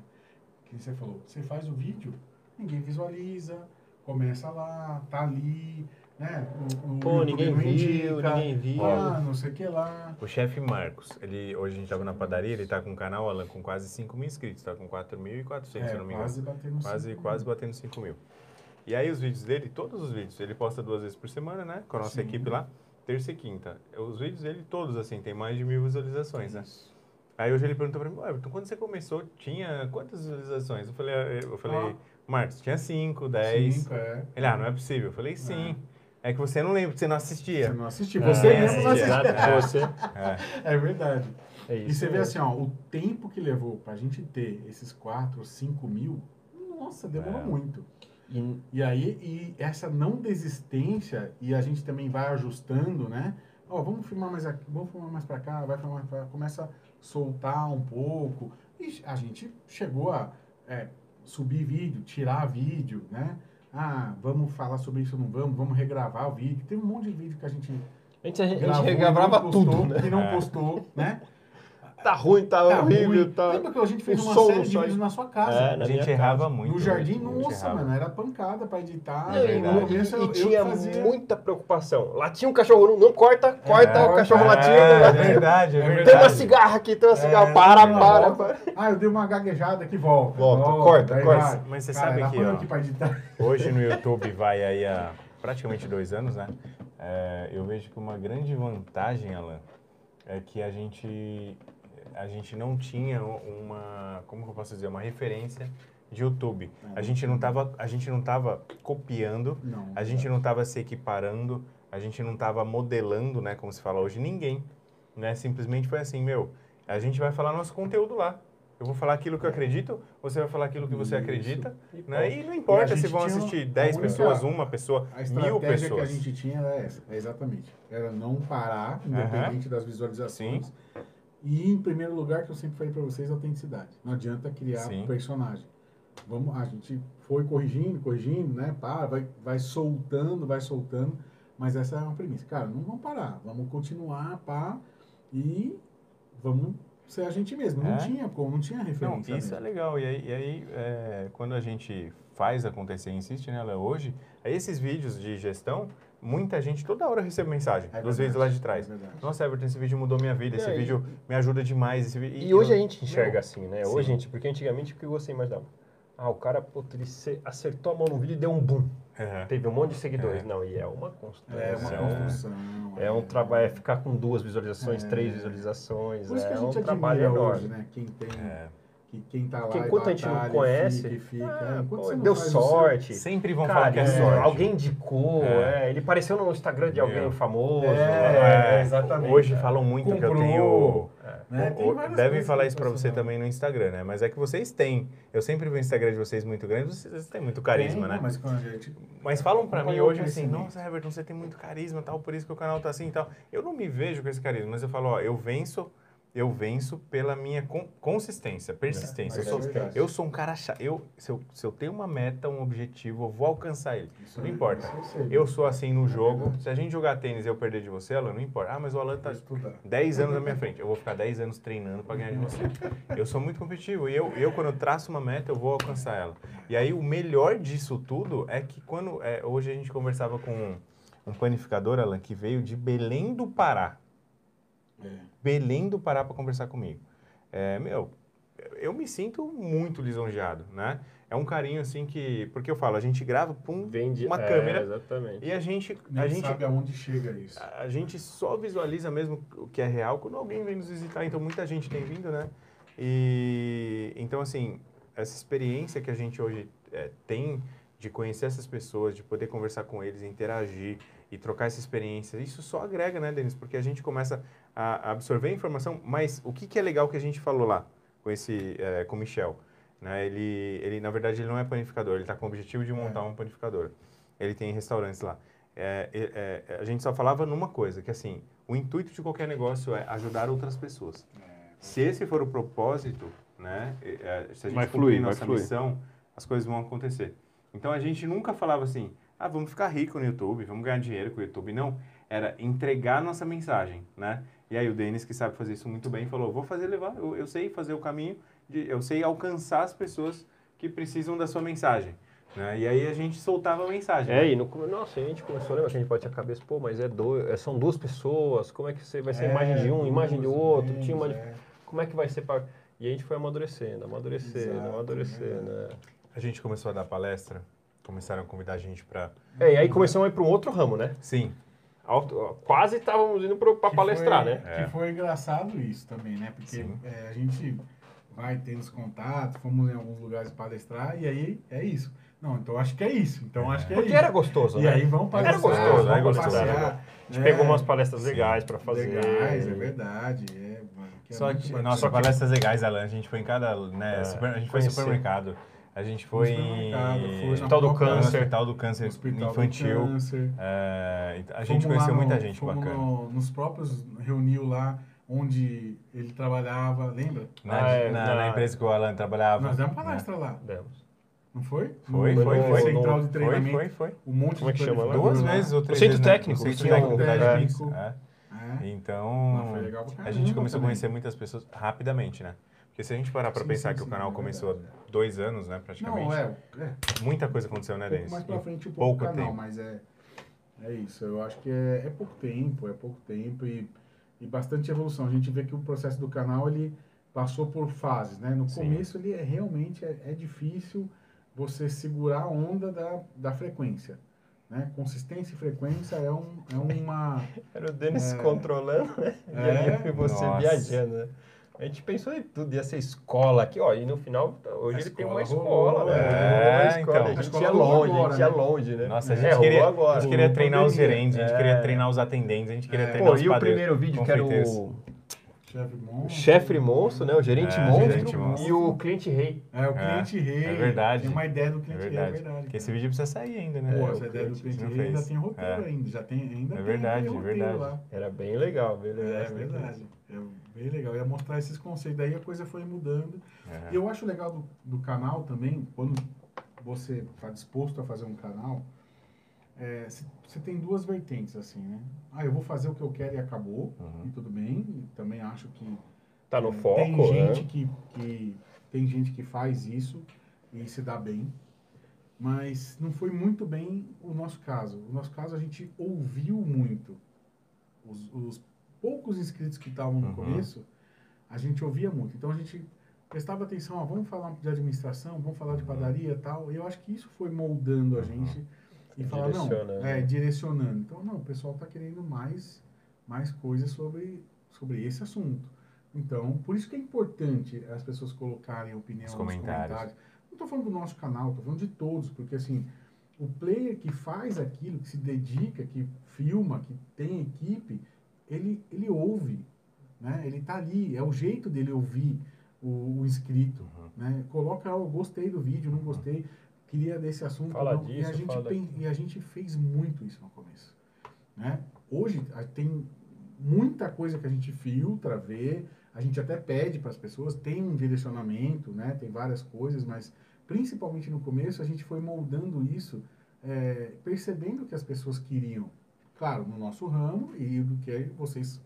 Que você falou, você faz o vídeo, ninguém visualiza, começa lá, tá ali, né? O, o Pô, ninguém viu, indica, ninguém viu. Ah, não sei o que lá. O chefe Marcos, ele, hoje a gente tava na padaria, ele tá com um canal, Alan, com quase 5 mil inscritos, tá com 4.400, se É, eu não me engano. quase batendo Quase, cinco quase mil. batendo 5 mil. E aí os vídeos dele, todos os vídeos, ele posta duas vezes por semana, né? Com a nossa Sim. equipe lá, terça e quinta. Os vídeos dele todos, assim, tem mais de mil visualizações, né? Isso. Aí hoje ele perguntou pra mim, "Ué, Everton, quando você começou, tinha quantas visualizações? Eu falei, "Ah, eu falei Ah. Marcos, tinha 5, 10. Cinco, é. Ele, ah, não é possível. Eu falei, sim. É que você não lembra, você não assistia. Você não assistiu. É, Você mesmo não assistia. assistiu. Exato, você. É. É verdade. É E isso você vê assim, ó, o tempo que levou pra gente ter esses 4, 5 mil, nossa, demorou É. muito. E- E aí, e essa não desistência, e a gente também vai ajustando, né? Ó, vamos filmar mais aqui, vamos filmar mais pra cá, vai filmar mais pra cá, começa a soltar um pouco. E a gente chegou a é, subir vídeo, tirar vídeo, né? Ah, vamos falar sobre isso ou não vamos, vamos regravar o vídeo. Teve um monte de vídeo que a gente a gente, a gente regravava tudo, postou, né? E não É. postou, né? Tá ruim, tá, Tá horrível, ruim. tá... Lembra que a gente fez o uma som série de vídeos na sua casa? É, na A gente errava casa. muito. no jardim, né? A gente nossa, errava. mano, era pancada pra editar. É e-. No começo eu, e eu tinha fazia... muita preocupação. Lá tinha um cachorro, não, não corta, corta o cachorro é, latindo. É né? verdade, é É verdade. Tem uma cigarra aqui, tem uma cigarra. É, para, não, para, volta. para. Ah, eu dei uma gaguejada aqui, volta. Volta, corta, corta. Mas você sabe que, ó. Hoje no YouTube vai aí há praticamente dois anos, né? É, eu vejo que uma grande vantagem, Alan, é que a gente, a gente não tinha uma, como que eu posso dizer, uma referência de YouTube. A gente não tava, a gente não tava copiando, Não. a gente não tava se equiparando, a gente não tava modelando, né, como se fala hoje, ninguém, né? Simplesmente foi assim, meu, a gente vai falar nosso conteúdo lá. Eu vou falar aquilo que eu acredito, você vai falar aquilo que você Isso. acredita, E né? E não importa E a se vão assistir a 10 única- pessoas, uma pessoa, A mil estratégia que a pessoas. gente tinha era essa, é exatamente. Era não parar, independente das visualizações. E, em primeiro lugar, que eu sempre falei pra vocês, autenticidade. Não adianta criar Sim. personagem. Vamos, a gente foi corrigindo, corrigindo, né? Para, vai, vai soltando, vai soltando. Mas essa é uma premissa. Cara, não vamos parar. Vamos continuar, pá, e vamos ser a gente mesmo. Não É? tinha como, não tinha Não, referência. isso é mesmo. legal. E aí, e aí, é, quando a gente faz acontecer insiste nela hoje, aí esses vídeos de gestão, muita gente toda hora recebe mensagem É dos verdade, vídeos lá de trás. É. Nossa, Everton, esse vídeo mudou minha vida, esse E aí? vídeo me ajuda demais. Esse vi- E hoje eu- a gente enxerga assim, né? sim. Hoje a gente, porque antigamente o que você imaginava? Ah, o cara, puta, ele acertou a mão no vídeo e deu um boom. é. Teve um monte de seguidores. É. Não, e é uma construção. É uma É um- construção. É um trabalho, é ficar com duas visualizações, É. três visualizações, Por isso que é a um gente trabalho admira enorme. hoje, né? Quem tem, É. que, quem tá lá Porque enquanto a gente não batalha, conhece, fica, fica. ah, É, pô, deu o seu- sorte. Sempre vão Cara, falar que é é, sorte. alguém indicou, É. é, ele apareceu no Instagram de alguém Meu. famoso. É, é. exatamente. Hoje falam muito que eu Comprou. tenho. Né? devem falar isso pra você também no Instagram, né? Mas é que vocês têm. Eu sempre vi o Instagram de vocês muito grande, vocês têm muito carisma, Tem, né? Mas gente... Mas falam pra mim hoje assim, nossa, Everton, você tem muito carisma tal, por isso que o canal tá assim e tal. Eu não me vejo com esse carisma, mas eu falo, ó, eu venço, eu venço pela minha con- consistência, persistência. mas eu, é sou, verdade. eu sou um cara chato. Eu, se, eu, se eu tenho uma meta, um objetivo, eu vou alcançar ele. Isso não aí, importa. isso eu sou assim no jogo. verdade. Se a gente jogar tênis e eu perder de você, Alan, não importa. Ah, mas o Alan tá Pra estudar. 10 anos na minha frente. Eu vou ficar 10 anos treinando para ganhar de você. Eu sou muito competitivo. E eu, eu, quando eu traço uma meta, eu vou alcançar ela. E aí, o melhor disso tudo é que quando... é, hoje a gente conversava com um, um panificador, Alan, que veio de Belém do Pará. É. Belém do Pará para conversar comigo. É, meu, eu me sinto muito lisonjeado, né? É um carinho assim que... Porque eu falo, a gente grava com Vende uma é, câmera Exatamente. e a gente... Nem A gente sabe aonde chega isso. a a gente só visualiza mesmo o que é real quando alguém vem nos visitar. Então, muita gente tem vindo, né? E então, assim, essa experiência que a gente hoje é, tem de conhecer essas pessoas, de poder conversar com eles, interagir e trocar essa experiência, isso só agrega, né, Denis? Porque a gente começa a absorver a informação. Mas o que, que é legal que a gente falou lá com esse, é, com o Michel? Né? Ele, ele, na verdade, ele não é panificador. Ele está com o objetivo de montar um panificador. Ele tem restaurantes lá. É, é, é, a gente só falava numa coisa, que assim, o intuito de qualquer negócio é ajudar outras pessoas. Se esse for o propósito, né, é, é, se a gente Vai cumprir fluir, nossa fluir. missão, as coisas vão acontecer. Então a gente nunca falava assim, ah, vamos ficar rico no YouTube, vamos ganhar dinheiro com o YouTube. Não, era entregar nossa mensagem, né? E aí o Denis, que sabe fazer isso muito bem, falou, vou fazer levar, eu, eu sei fazer o caminho, de, eu sei alcançar as pessoas que precisam da sua mensagem. Né? E aí a gente soltava a mensagem. É, né? e no nossa, a gente começou que a gente bate a cabeça, pô, mas é dois, é- são duas pessoas, como é que você vai ser a imagem de um, imagem do outro, tinha uma, É, como é que vai ser para E a gente foi amadurecendo, amadurecendo, Exato, amadurecendo, né? A gente começou a dar palestra, começaram a convidar a gente para. É, e aí começamos a ir para um outro ramo, né? Sim, quase estávamos indo para palestrar, foi- né? É. Que foi engraçado isso também, né? Porque é, a gente vai tendo os contatos, fomos em alguns lugares palestrar e aí é isso. Não, então acho que é isso. Então acho que é Porque isso. era gostoso, E né? aí vamos Era palestrar, gostoso, vamos era gostoso. passear. A gente pegou umas palestras legais para fazer. Legais, é verdade. É, mano, que é Só que, nossa, palestras legais, Alan. A gente foi em cada. Né, É, super- a gente foi em supermercado. A gente foi em. foi Hospital do Câncer. Hospital do Câncer Hospital do Infantil. Câncer. É, a gente Fomos conheceu muita gente bacana. no- nos próprios, reuniu lá onde ele trabalhava, lembra? Na, Ah, é, na- na- na empresa que o Alan trabalhava. Nós demos né? palestra lá, Demos. não foi? Foi, no, foi, no foi. Central de No- Foi, treinamento. foi, foi. Um monte Como é de que chama Duas lá. vezes ou três centro vezes. né? técnico, O centro técnico um- da é. Dix, é. É. Então, Não, foi legal pra a gente começou a também. conhecer muitas pessoas rapidamente, né? Porque se a gente parar pra Sim, pensar sim, que o sim, canal é começou há dois anos, né, praticamente, Não, é, é. muita coisa aconteceu, né, Um pouco Denis? mais pra frente um pouco pouco o canal, tempo. mas é, é isso. Eu acho que é, é pouco tempo, é pouco tempo e, e bastante evolução. A gente vê que o processo do canal, ele passou por fases, né? No Sim. começo, ele é, realmente é, é difícil você segurar a onda da, da frequência, né? Consistência e frequência é, um, é uma... Era o Denis É. controlando, né? É, e você nossa. viajando, né? A gente pensou em tudo, ia ser escola aqui, ó, e no final, hoje A ele tem escola uma rolou, escola, né? é, Uma escola, então. A A gente escola ia rolou longe, a agora, gente ia né? longe, né? Nossa, a É, gente rolou queria, agora. a gente queria Rolou treinar os gerentes, a gente É. queria treinar os atendentes, a gente queria É. treinar Pô, os e o primeiro vídeo que era o Chefe monstro. chefe monstro, né? O gerente É, monstro gerente monstro. e o cliente rei. É, o cliente rei. é verdade. Tem uma ideia do É cliente rei, é verdade. Porque esse vídeo precisa sair ainda, né? Pô, É, essa ideia do cliente rei ainda tem roteiro É. ainda. Já tem, ainda É tem verdade, é roteiro verdade. lá. Era bem legal, bem legal. É verdade. É bem legal. Ia mostrar esses conceitos. Daí a coisa foi mudando. É. E eu acho legal do, do canal também, quando você está disposto a fazer um canal, é, você você tem duas vertentes, assim, né? Ah, eu vou fazer o que eu quero e acabou. Uhum. E tudo bem. E também acho que Tá no é, foco, tem né? gente que, que tem gente que faz isso e se dá bem. Mas não foi muito bem o nosso caso. O nosso caso a gente ouviu muito. Os, os poucos inscritos que estavam no Uhum. começo, a gente ouvia muito. Então a gente prestava atenção, ah, vamos falar de administração, vamos falar de padaria e tal. E eu acho que isso foi moldando a Uhum. E falar, não, Direcionando. é, direcionando. Então, não, o pessoal está querendo mais, mais coisas sobre, sobre esse assunto. Então, por isso que é importante as pessoas colocarem opinião Os nos comentários. comentários. Não estou falando do nosso canal, estou falando de todos, porque assim, o player que faz aquilo, que se dedica, que filma, que tem equipe, ele, ele ouve, né? Ele está ali, é o jeito dele ouvir o, o inscrito, Uhum. né? Coloca, oh, gostei do vídeo, não gostei, queria desse assunto. Fala não. e, a disso, gente pen- e a gente fez muito isso no começo, né? Hoje tem muita coisa que a gente filtra, vê, a gente até pede para as pessoas, tem um direcionamento, né? Tem várias coisas, mas principalmente no começo a gente foi moldando isso, é, percebendo o que as pessoas queriam. Claro, no nosso ramo e do que vocês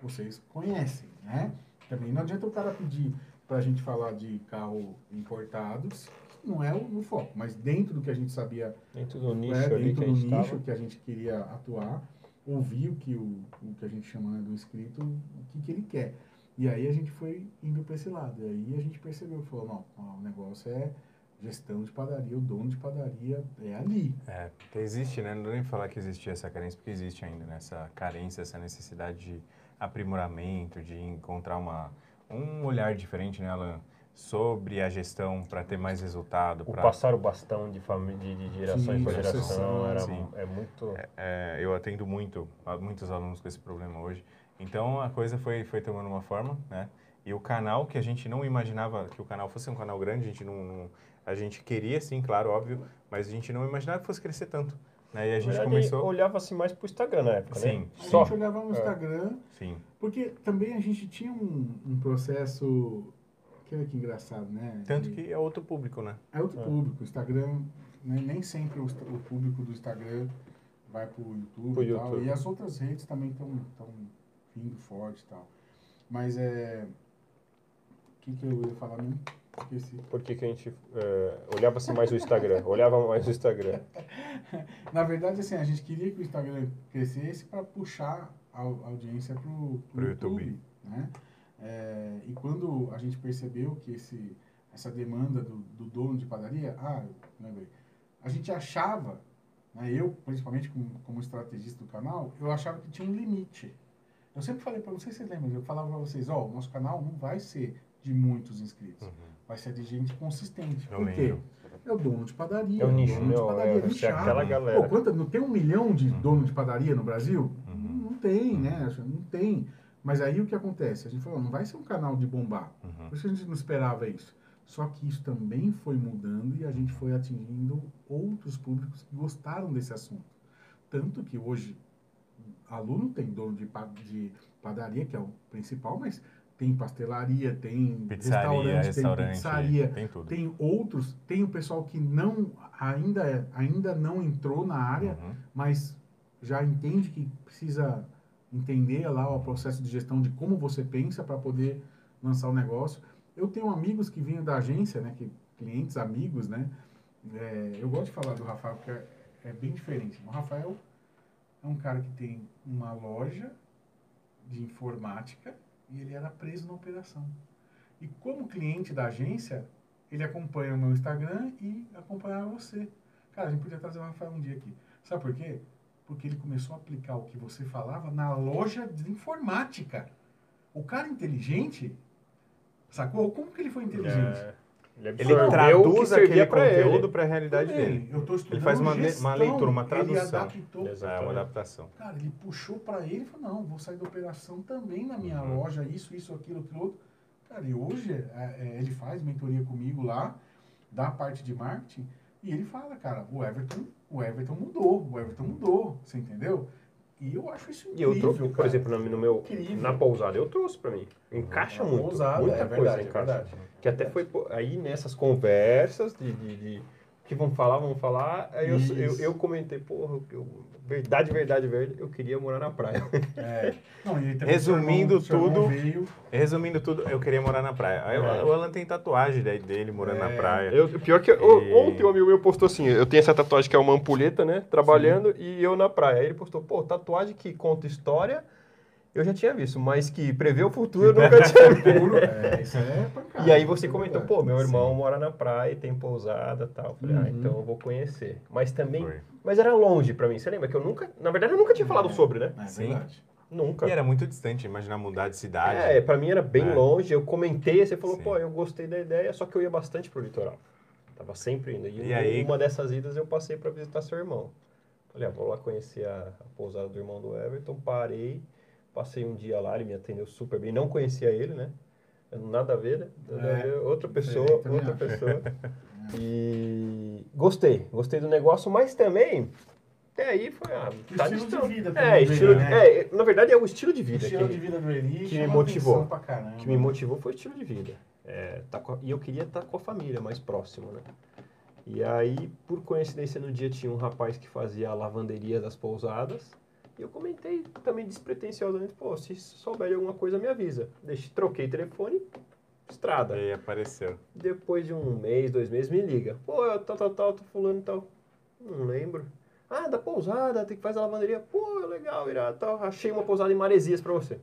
vocês conhecem, né? Também não adianta o cara pedir para a gente falar de carro importados, não é o, o foco, mas dentro do que a gente sabia Dentro do nicho é, ali que dentro a do gente nicho tava. que a gente queria atuar, ouvir o que, o, o que a gente chama né, do inscrito, o que, que ele quer. E aí a gente foi indo para esse lado. E aí a gente percebeu, falou, não, ó, o negócio é gestão de padaria, o dono de padaria é ali. É, porque existe, né? Não nem falar que existia essa carência, porque existe ainda, né? Essa carência, essa necessidade de aprimoramento, de encontrar uma, um olhar diferente, né, Alan? Sobre a gestão para ter mais resultado. O pra- passar o bastão de, família, de, de geração Sim, para geração era, sim. é muito... É, eu atendo muito, a- muitos alunos com esse problema hoje. Então a coisa foi, foi tomando uma forma, né? E o canal que a gente não imaginava que o canal fosse um canal grande, a gente não, não- a gente queria sim, claro, óbvio, mas a gente não imaginava que fosse crescer tanto, né? E a gente verdade, começou, olhava-se mais pro Instagram na época, Sim, né? A Só. gente olhava no É. Instagram, sim, porque também a gente tinha um, um processo, que olha que engraçado, né? tanto De- que é outro público, né? É outro É. público. O Instagram, né, nem sempre o, o público do Instagram vai pro YouTube, Pro e tal. YouTube. E as outras redes também estão vindo forte e tal. Mas é. O que, que eu ia falar mesmo? Esqueci. Por que, que a gente é, olhava assim mais o Instagram? olhava mais o Instagram. Na verdade, assim, a gente queria que o Instagram crescesse para puxar a au- audiência para o Pro YouTube. YouTube, né? É, e quando a gente percebeu que esse, essa demanda do, do dono de padaria, ah, lembrei, a gente achava, né, eu principalmente como, como estrategista do canal, eu achava que tinha um limite. Eu sempre falei para vocês, vocês lembram, eu falava para vocês, ó, o nosso canal não vai ser de muitos inscritos, vai ser de gente consistente. Eu Por quê? lembro. É o dono de padaria. É o nicho, dono né? de padaria É, você é nichado. aquela galera. Pô, quanta- não tem um milhão de donos de padaria no Brasil? Uhum. Não, não tem, né? Não tem. Mas aí o que acontece? A gente falou, não vai ser um canal de bombar. Uhum. Por isso a gente não esperava isso. Só que isso também foi mudando e a gente foi atingindo outros públicos que gostaram desse assunto. Tanto que hoje, aluno tem dono de, de padaria, que é o principal, mas tem pastelaria, tem Pizzaria, restaurante, restaurante, tem pizzaria, tem tudo. tem outros, tem o pessoal que não ainda, ainda não entrou na área, Uhum. mas já entende que precisa entender lá o processo de gestão de como você pensa para poder lançar o negócio. Eu tenho amigos que vinham da agência, né, que clientes, amigos, né? É, eu gosto de falar do Rafael porque é, é bem diferente. O Rafael é um cara que tem uma loja de informática e ele era preso na operação. E como cliente da agência, ele acompanha o meu Instagram e acompanhava você. Cara, a gente podia trazer o Rafael um dia aqui. Sabe por quê? Porque ele começou a aplicar o que você falava na loja de informática. O cara inteligente, sacou? Como que ele foi inteligente? É, ele Ele absorveu o que traduz aquele conteúdo para a realidade Também, dele. Eu tô estudando Ele faz uma, gestão, uma leitura, uma Ele tradução. adaptou. É uma adaptação. Cara, ele puxou para ele e falou, não, vou sair da operação também na minha Uhum. loja, isso, isso, aquilo, aquilo outro. Cara, e hoje é, é, ele faz mentoria comigo lá, da parte de marketing, e ele fala, cara, o Everton, o Everton mudou, o Everton mudou, você entendeu? E eu acho isso E eu incrível, trouxe, por exemplo, no, meu, Incrível. na pousada, eu trouxe pra mim. Encaixa Na muito. pousada, muita é coisa verdade, é encaixa. verdade. Que até foi aí nessas conversas de, de, de- que vão falar, vão falar. Aí eu, eu, eu comentei, porra, eu, verdade, verdade, verdade, eu queria morar na praia. É. Não, Resumindo irmão- tudo, veio, Resumindo tudo, eu queria morar na praia. Aí o- É. o Alan tem tatuagem daí dele, morando na É. praia. Eu, pior que o- E- ontem um amigo meu postou assim, eu tenho essa tatuagem que é uma ampulheta, né? Trabalhando e eu na praia. Aí ele postou, pô, tatuagem que conta história, eu já tinha visto, mas que prevê o futuro eu nunca tinha visto. Puro, é, isso é pancada. E aí você é comentou, pô, meu irmão mora na praia tem pousada e tal. Eu Falei, ah, Uhum. então eu vou conhecer. Mas também, Foi. mas era longe pra mim. Você lembra que eu nunca, na verdade eu nunca tinha falado É. sobre, né? É Sim. verdade. Nunca. E era muito distante, imaginar mudar de cidade. É, pra mim era bem É. longe. Eu comentei, você falou, Sim. pô, eu gostei da ideia, só que eu ia bastante pro litoral. Tava sempre indo. E, E aí- uma dessas idas eu passei pra visitar seu irmão. Falei, ah, vou lá conhecer a, a pousada do irmão do Everton, parei, passei um dia lá, ele me atendeu super bem. Não conhecia ele, né? Nada a ver, né? É. Outra pessoa, diferente, também outra pessoa. E gostei, gostei do negócio, mas também até aí foi ah, tá Estilo de distante. vida É, estilo, né? é, na verdade é o estilo de O vida estilo que, de vida do Eli que me motivou. que me motivou foi o estilo de vida. É, tá a- e eu queria estar com a família mais próximo, né? E aí, por coincidência, no dia tinha um rapaz que fazia a lavanderia das pousadas. E eu comentei também despretensiosamente, pô, se souber de alguma coisa, me avisa. Deixei, troquei telefone, estrada. E aí apareceu. Depois de um mês, dois meses, me liga. Pô, eu tal, tal, tal, tô fulano e tal. Não lembro. Ah, da pousada, tem que fazer a lavanderia. Pô, legal, irá, tal. Achei uma pousada em Maresias pra você.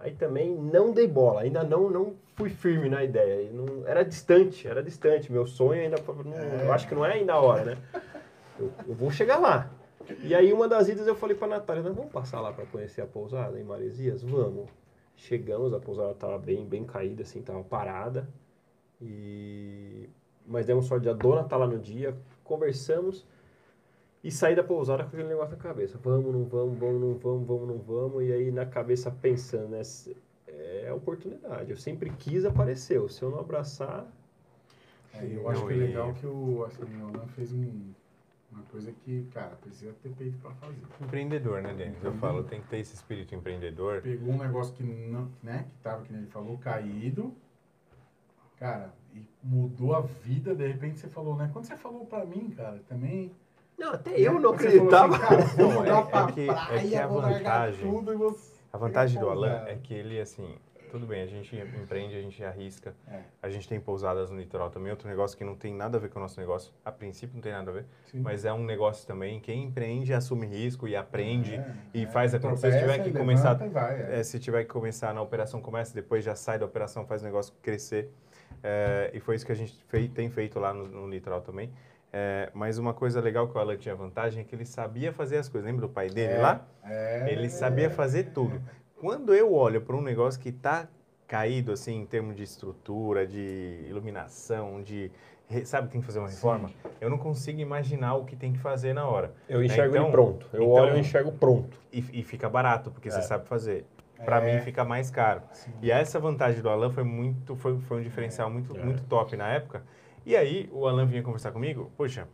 Aí também não dei bola, ainda não, não fui firme na ideia. Não- era distante, era distante. Meu sonho ainda, não, É. eu acho que não é ainda a hora, né? Eu, eu vou chegar lá. E aí uma das idas eu falei pra Natália, nós vamos passar lá pra conhecer a pousada em Maresias? Vamos. Chegamos, a pousada tava bem, bem caída, assim, tava parada. E... Mas demos sorte de a dona tá lá no dia, conversamos e saí da pousada com aquele negócio na cabeça. Vamos, não vamos, vamos, não vamos, vamos, não vamos. E aí na cabeça pensando, né? É a oportunidade. Eu sempre quis, apareceu. Se eu não abraçar, É, eu acho Não, que é e- legal que o, assim, o Alan fez um- uma coisa que, cara, precisa ter peito pra fazer. Empreendedor, né, Denis? Eu falo, tem que ter esse espírito empreendedor. Pegou um negócio que não, né, que tava, que nem ele falou, caído, cara, e mudou a vida, de repente você falou, né? Quando você falou pra mim, cara, também... Não, até eu não você falou acreditava. Assim, cara, vou Não, é- é que- é que a vantagem- tudo e vou A vantagem do Alan é que ele, assim, tudo bem, a gente empreende, a gente arrisca. É. A gente tem pousadas no litoral também, outro negócio que não tem nada a ver com o nosso negócio. A princípio não tem nada a ver, Sim. mas é um negócio também. Quem empreende assume risco e aprende É, e é. faz acontecer. Se tiver que começar, vai, é. é, se tiver que começar na operação, começa, depois já sai da operação, faz o negócio crescer. É, e foi isso que a gente fei- tem feito lá no, no litoral também. É, mas uma coisa legal que o Alan tinha vantagem é que ele sabia fazer as coisas. Lembra do pai dele É, lá? é. Ele sabia fazer tudo. Quando eu olho para um negócio que está caído assim em termos de estrutura, de iluminação, de sabe que tem que fazer uma reforma, eu não consigo imaginar o que tem que fazer na hora. Eu enxergo Então- ele pronto. Eu então- olho e enxergo pronto. E, e fica barato porque você É. sabe fazer. Para É. mim fica mais caro. Sim. E essa vantagem do Alan foi muito foi, foi um diferencial muito É. muito top na época. E aí o Alan vinha conversar comigo, puxa,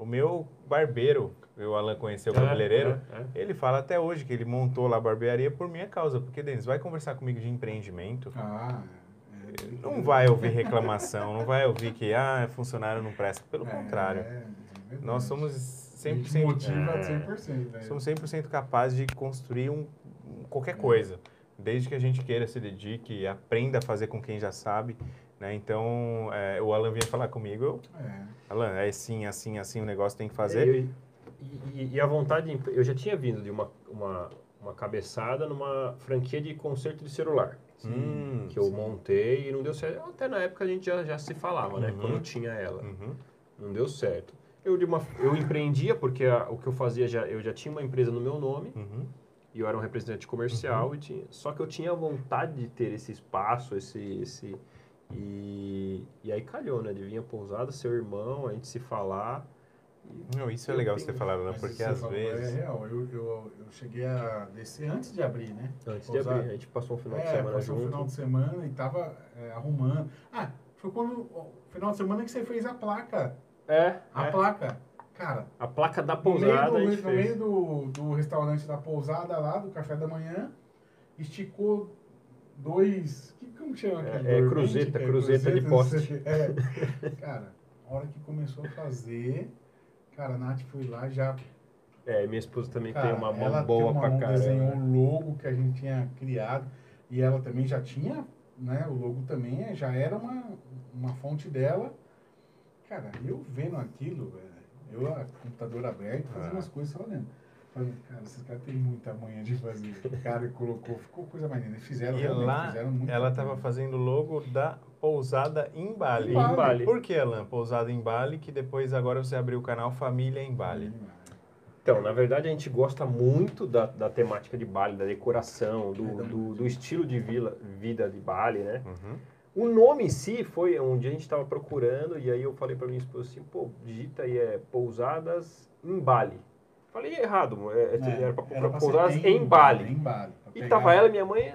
o meu barbeiro, o Alan conheceu o cabeleireiro, É, é, é. Ele fala até hoje que ele montou lá a barbearia por minha causa. Porque, Denis, vai conversar comigo de empreendimento. Ah, é. Não vai ouvir reclamação, não vai ouvir que, ah, funcionário não presta. Pelo É, contrário. é. Nós somos A gente 100%, motiva É. 100%, velho. somos 100% capazes de construir um, um- qualquer coisa. Desde que a gente queira, se dedique, aprenda a fazer com quem já sabe. Né? Então, é, o Alan vinha falar comigo, eu, É. Alan, é assim, assim, assim, o negócio tem que E, fazer. eu- e- e- e a vontade, de- eu já tinha vindo de uma, uma, uma cabeçada numa franquia de conserto de celular. Hum, que eu sim. montei e não deu certo. Até na época a gente já, já se falava, né? Uhum. Quando eu tinha ela. Uhum, Não deu certo. Eu, de uma, eu empreendia porque a- o que eu fazia, já, eu já tinha uma empresa no meu nome uhum. e eu era um representante comercial. E tinha, só que eu tinha vontade de ter esse espaço, esse... esse e, e aí calhou, né? De vir a pousada, seu irmão, a gente se falar. Não, isso é legal tenho- você ter falado, Alan, Mas porque às vezes... É real. Eu, eu, eu cheguei a descer antes de abrir, né? Antes de abrir, a gente passou um final de é, semana passou o junto. final de semana e tava é, arrumando. Ah, foi quando final de semana que você fez a placa. É, A é. placa. Cara, A placa da no pousada a meio, gente do, no fez. meio do, do restaurante da pousada lá, do café da manhã, esticou dois. Como chama É, aquele? é dormente, cruzeta, que cruzeta de poste. É. Cara, a hora que começou a fazer, cara, a Nath foi lá já. É, minha esposa também Cara, tem uma mão ela boa uma pra mão, desenhou caramba. o logo que a gente tinha criado e ela também já tinha, né? O logo também é- já era uma, uma fonte dela. Cara, eu vendo aquilo, velho, eu a computador aberto, fazendo Ah. as coisas só olhando. Falei, cara, esses caras têm muita manha de fazer. O cara colocou, ficou coisa mais linda. Eles Fizeram, E realmente, lá, fizeram muito. ela estava fazendo o logo da pousada em Bali. Em Bali. Por que, Alan? Pousada em Bali, que depois agora você abriu o canal Família em Bali. Então, na verdade, a gente gosta muito da, da temática de Bali, da decoração, do, É, do, do estilo de vila, vida de Bali, né? Uhum. O nome em si foi um dia a gente estava procurando e aí eu falei para minha esposa assim, pô, digita aí é pousadas em Bali. Falei errado, é, é, era para procurar ser pousadas em Bali. Em Bali. pra E tava ela e minha mãe,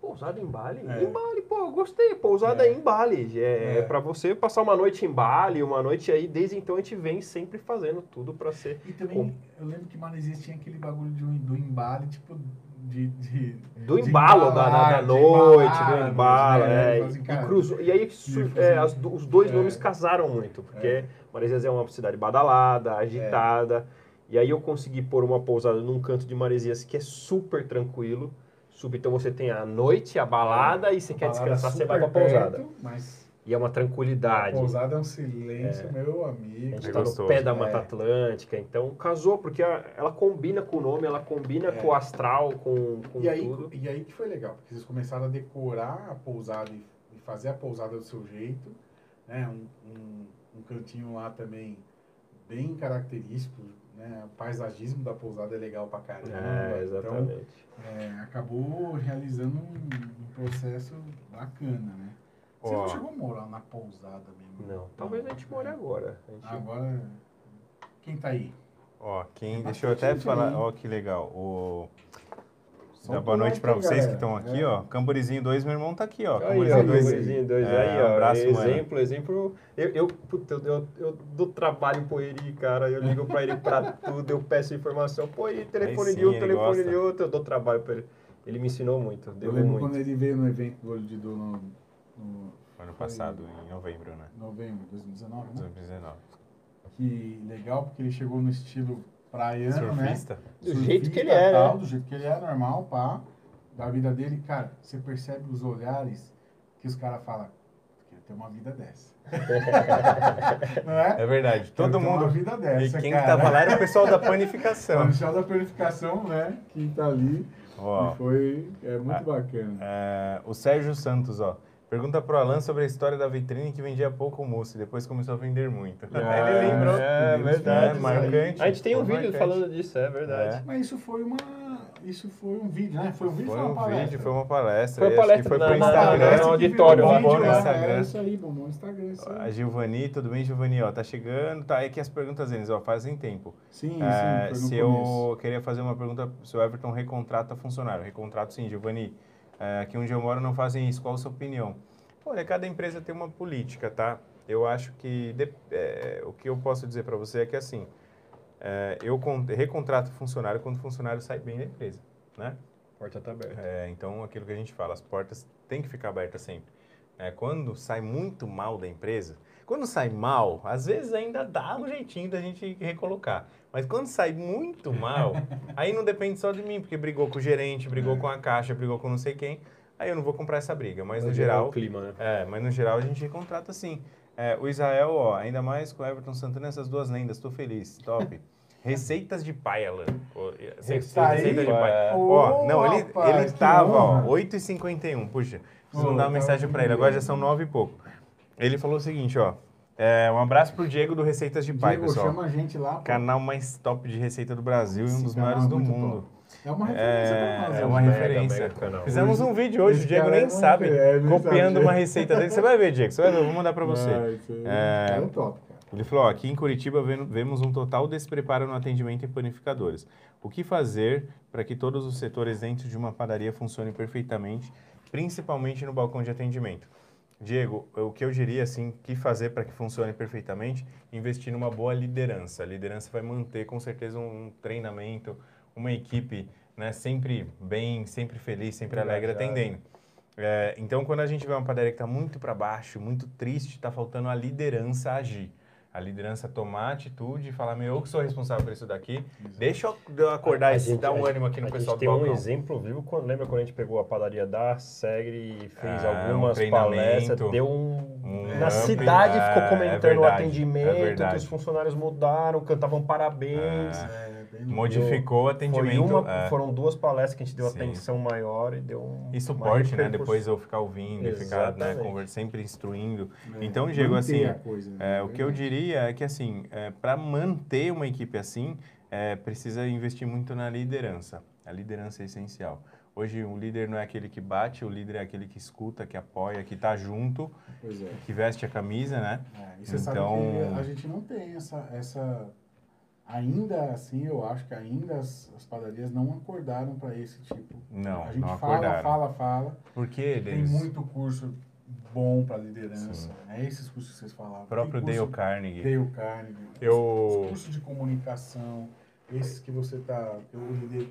pousada em Bali? É. Em Bali, pô, eu gostei, pousada É. em Bali. É, É. para você passar uma noite em Bali, uma noite aí, desde então a gente vem sempre fazendo tudo para ser E também, Com- eu lembro que Maresias tinha aquele bagulho de, do embale, tipo, de... de Do De embalo da, da, da embalar, noite, embalar, do embalo, né? é, Assim, e, cruzou, e aí ia é, as os dois é. nomes casaram muito, porque É. Maresias é uma cidade badalada, agitada, e aí eu consegui pôr uma pousada num canto de Maresias que é super tranquilo, super, então você tem a noite, a balada, e você quer descansar, você vai pra pousada. perto, mas E é uma a tranquilidade. pousada é um silêncio, meu A amigo. gente É tá no gostoso. pé da É. Mata Atlântica, então casou, porque a- ela combina com o nome, ela combina É. com o astral, com, com E aí, tudo. e aí que foi legal, porque vocês começaram a decorar a pousada e, e fazer a pousada do seu jeito, né? Um, um, um cantinho lá também bem característico, né? O paisagismo da pousada é legal pra caramba. É, Então, exatamente. é, acabou realizando um, um processo bacana, né? Você Ó. não chegou a morar na pousada mesmo? Não, talvez a gente more agora. A gente- Agora, quem tá aí? Ó, quem, Tem deixa eu até falar, aí. ó, que legal. O, Dá boa noite pra aí, vocês que galera. estão aqui, É. ó. Camborizinho 2, meu irmão tá aqui, ó. Camborizinho 2. Camborizinho dois, É, aí, ó. abraço, mano. exemplo, exemplo. Eu, eu, puta, eu, eu, eu dou trabalho pro Eri, cara. Eu ligo pra ele pra tudo, eu peço informação. Pô, e telefone Aí de sim, um, ele telefone gosta. de outro, eu dou trabalho pra ele. Ele me ensinou muito, deu Eu lembro muito. quando ele veio no evento do Olho de Dor no, no Ano passado, em novembro, né? novembro de 2019, né? 2019. Que legal, porque ele chegou no estilo praiano, né? Surfista. Do jeito que ele é, né? tal, Do jeito que ele é, normal, pá. da vida dele, cara, você percebe os olhares que os caras falam, queria ter uma vida dessa. Não é? É verdade. Quero Todo ter uma mundo. vida dessa, E quem cara. tava lá era o pessoal da O panificação. Michel da Purificação, né? Que tá ali. Ó, E foi é muito Ah. bacana. é, o Sérgio Santos, ó. Pergunta pro Alan sobre a história da vitrine que vendia pouco mousse, depois começou a vender muito. Ah, Ele lembrou. é verdade, É, marcante. A gente tem um Foi vídeo marcante. falando disso, é verdade. É. Mas isso foi uma. Isso foi um vídeo, né? Foi um vídeo Foi ou um uma palestra? vídeo, foi uma palestra. Foi e acho que palestra foi pro na- Instagram. Parece no que auditório, bombou vídeo, no né? Instagram. É isso aí, bombou no Instagram. Isso A aí. Giovani, tudo bem, Giovani? Ó, tá chegando, tá? É que as perguntas deles, ó, fazem tempo. Sim, É, sim, se foi eu queria fazer uma pergunta, se o Everton recontrata funcionário. Recontrato sim, Giovanni. É, aqui onde eu moro não fazem isso. Qual a sua opinião? Olha, cada empresa tem uma política, tá? Eu acho que de- é, o que eu posso dizer para você é que assim, é, eu con- recontrato funcionário quando o funcionário sai bem da empresa, né? A porta tá aberta. É, então, aquilo que a gente fala, as portas têm que ficar abertas sempre. É, quando sai muito mal da empresa, quando sai mal, às vezes ainda dá um jeitinho da gente recolocar. Mas quando sai muito mal, aí não depende só de mim, porque brigou com o gerente, brigou com a caixa, brigou com não sei quem. Aí eu não vou comprar essa briga. Mas no geral, o clima, né? é, mas no geral a gente contrata sim. É, o Israel, ó, ainda mais com o Everton Santana, essas duas lendas, tô feliz, top. Receitas de pai, Alan. Receita, aí? receita de pai. É. Ó, não, ele, rapaz, ele tava, ó, honra. 8h51. Puxa, preciso mandar uma tá mensagem pra ele. Agora já são 9 e pouco. Ele falou o seguinte, ó. É, um abraço pro Diego do Receitas de Pai, Diego, pessoal. chama a gente lá. pô. Canal mais top de receita do Brasil e um Esse dos maiores é do mundo. top. É uma referência pra nós. É, é né? uma Mega, referência. Fizemos um vídeo hoje, Esse o Diego cara nem é sabe, é, copiando sabe. uma receita dele. Você vai ver, Diego, você vai ver, eu vou mandar pra você. É, é top, cara. Ele falou, ó, aqui em Curitiba vemos um total despreparo no atendimento em panificadores. O que fazer para que todos os setores dentro de uma padaria funcionem perfeitamente, principalmente no balcão de atendimento? Diego, o que eu diria, assim, que fazer para que funcione perfeitamente? Investir numa boa liderança. A liderança vai manter, com certeza, um treinamento, uma equipe né, sempre bem, sempre feliz, sempre alegre atendendo. É, então, quando a gente vê uma padaria que está muito para baixo, muito triste, está faltando a liderança agir. A liderança tomar atitude e falar, meu, eu que sou responsável por isso daqui, deixa eu- acordar A e gente- dar um a ânimo aqui no a pessoal gente do tem um balcão. exemplo vivo, quando, lembra quando a gente pegou a padaria da Segre e fez Ah, um algumas treinamento. palestras, deu um... Um na up, cidade é, ficou é comentando o verdade, é atendimento, que verdade. os funcionários mudaram, cantavam parabéns. É, bem Modificou o atendimento. uma, é. Foram duas palestras que a gente deu Sim. atenção maior e deu um, E suporte, né? Depois eu ficar ouvindo e ficar né, Exatamente. sempre instruindo. É, Então, Diego, assim, coisa, né? É, o que eu diria é que, assim, para manter uma equipe assim, é, precisa investir muito na liderança. A liderança é essencial. Hoje, o líder não é aquele que bate, o líder é aquele que escuta, que apoia, que está junto, é. que veste a camisa, né? É, e você Então- sabe que a gente não tem essa, essa. Ainda assim, eu acho que ainda as, as padarias não acordaram para esse tipo. Não, a gente não fala, acordaram. fala, fala. Porque, Tem muito curso bom para liderança. É esses cursos que vocês falavam. o próprio Tem Dale curso- Carnegie, Dale Carnegie. Eu- Os cursos de comunicação, esses que você tá. que O líder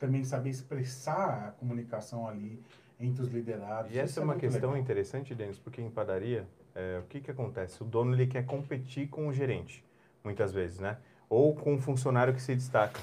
também saber expressar a comunicação ali entre os liderados. E essa Isso é uma questão legal. interessante, Denis, porque em padaria, é, o que, que acontece? O dono ele quer competir com o gerente, muitas vezes, né? Ou com o funcionário que se destaca.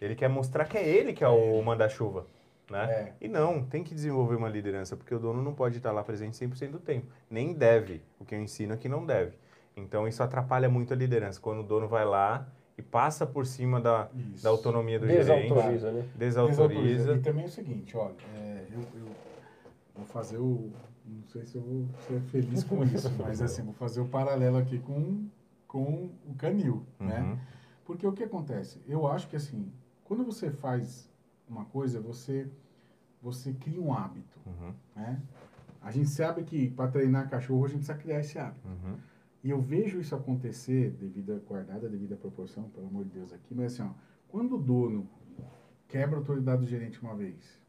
Ele quer mostrar que é ele que é o manda-chuva, né? É. E não, tem que desenvolver uma liderança, porque o dono não pode estar lá presente 100% do tempo. Nem deve. O que eu ensino é que não deve. Então, isso atrapalha muito a liderança. Quando o dono vai lá e passa por cima da, Isso. da autonomia do gerente, Desautoriza, né? desautoriza. E também é o seguinte, olha, é, eu, eu vou fazer o. Não sei se eu vou ser feliz com isso, mas assim, vou fazer o paralelo aqui com, com o canil, né? Porque o que acontece? Eu acho que assim, quando você faz uma coisa, você, você cria um hábito, Uhum. né? A gente sabe que para treinar cachorro a gente precisa criar esse hábito. Uhum. E eu vejo isso acontecer, devido a guardada, devido à proporção, pelo amor de Deus aqui, mas assim, ó, quando o dono quebra a autoridade do gerente uma vez,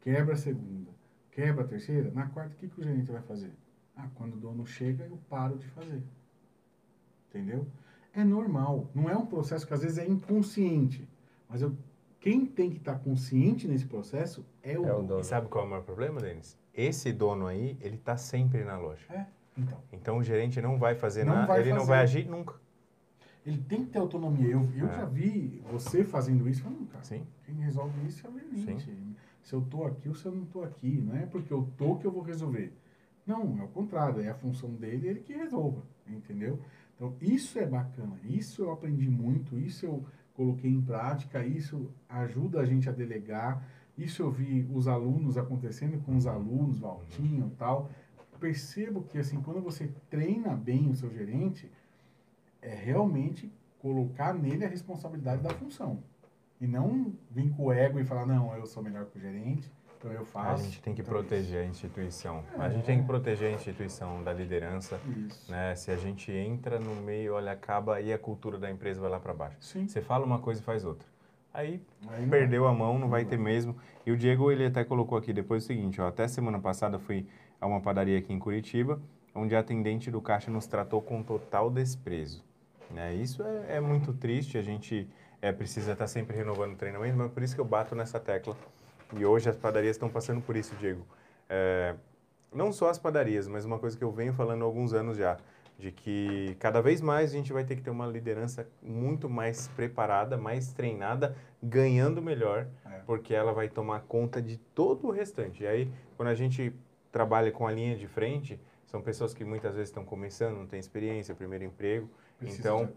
quebra a segunda, quebra a terceira, na quarta, o que, que o gerente vai fazer? Ah, quando o dono chega, eu paro de fazer. Entendeu? É normal. Não é um processo que às vezes é inconsciente. Mas eu, quem tem que estar consciente nesse processo é o É o dono. E sabe qual é o maior problema, Denis? Esse dono aí, ele tá sempre na loja. É, então. Então o gerente não vai fazer Não nada, vai ele não fazer. vai agir nunca. Ele tem que ter autonomia. Eu, eu É. já vi você fazendo isso. Falando, cara, Sim. Quem resolve isso é o gerente. se eu tô aqui ou se eu não tô aqui. Não é porque eu tô que eu vou resolver. Não, é o contrário, é a função dele, ele que resolva, entendeu? Então, isso é bacana, isso eu aprendi muito, isso eu coloquei em prática, isso ajuda a gente a delegar, isso eu vi os alunos acontecendo com os alunos, Valtinho e tal. Percebo que, assim, quando você treina bem o seu gerente, é realmente colocar nele a responsabilidade da função. E não vir com o ego e falar, não, eu sou melhor que o gerente, então eu faço. A gente tem que então proteger a instituição. É. A gente tem que proteger a instituição da liderança. Isso. Né? Se a gente entra no meio, olha, acaba e a cultura da empresa vai lá para baixo. Sim. Você fala uma coisa e faz outra. Aí Aí não perdeu a mão, não vai ter mesmo. E o Diego, ele até colocou aqui depois o seguinte, ó, até semana passada fui a uma padaria aqui em Curitiba, onde a atendente do caixa nos tratou com total desprezo. Né? Isso é, é muito triste, a gente é, precisa estar sempre renovando o treinamento, mas por isso que eu bato nessa tecla. E hoje as padarias estão passando por isso, Diego. É, não só as padarias, mas uma coisa que eu venho falando há alguns anos já, de que cada vez mais a gente vai ter que ter uma liderança muito mais preparada, mais treinada, ganhando melhor, É. porque ela vai tomar conta de todo o restante. E aí, quando a gente trabalha com a linha de frente, são pessoas que muitas vezes estão começando, não têm experiência, primeiro emprego, Precisa então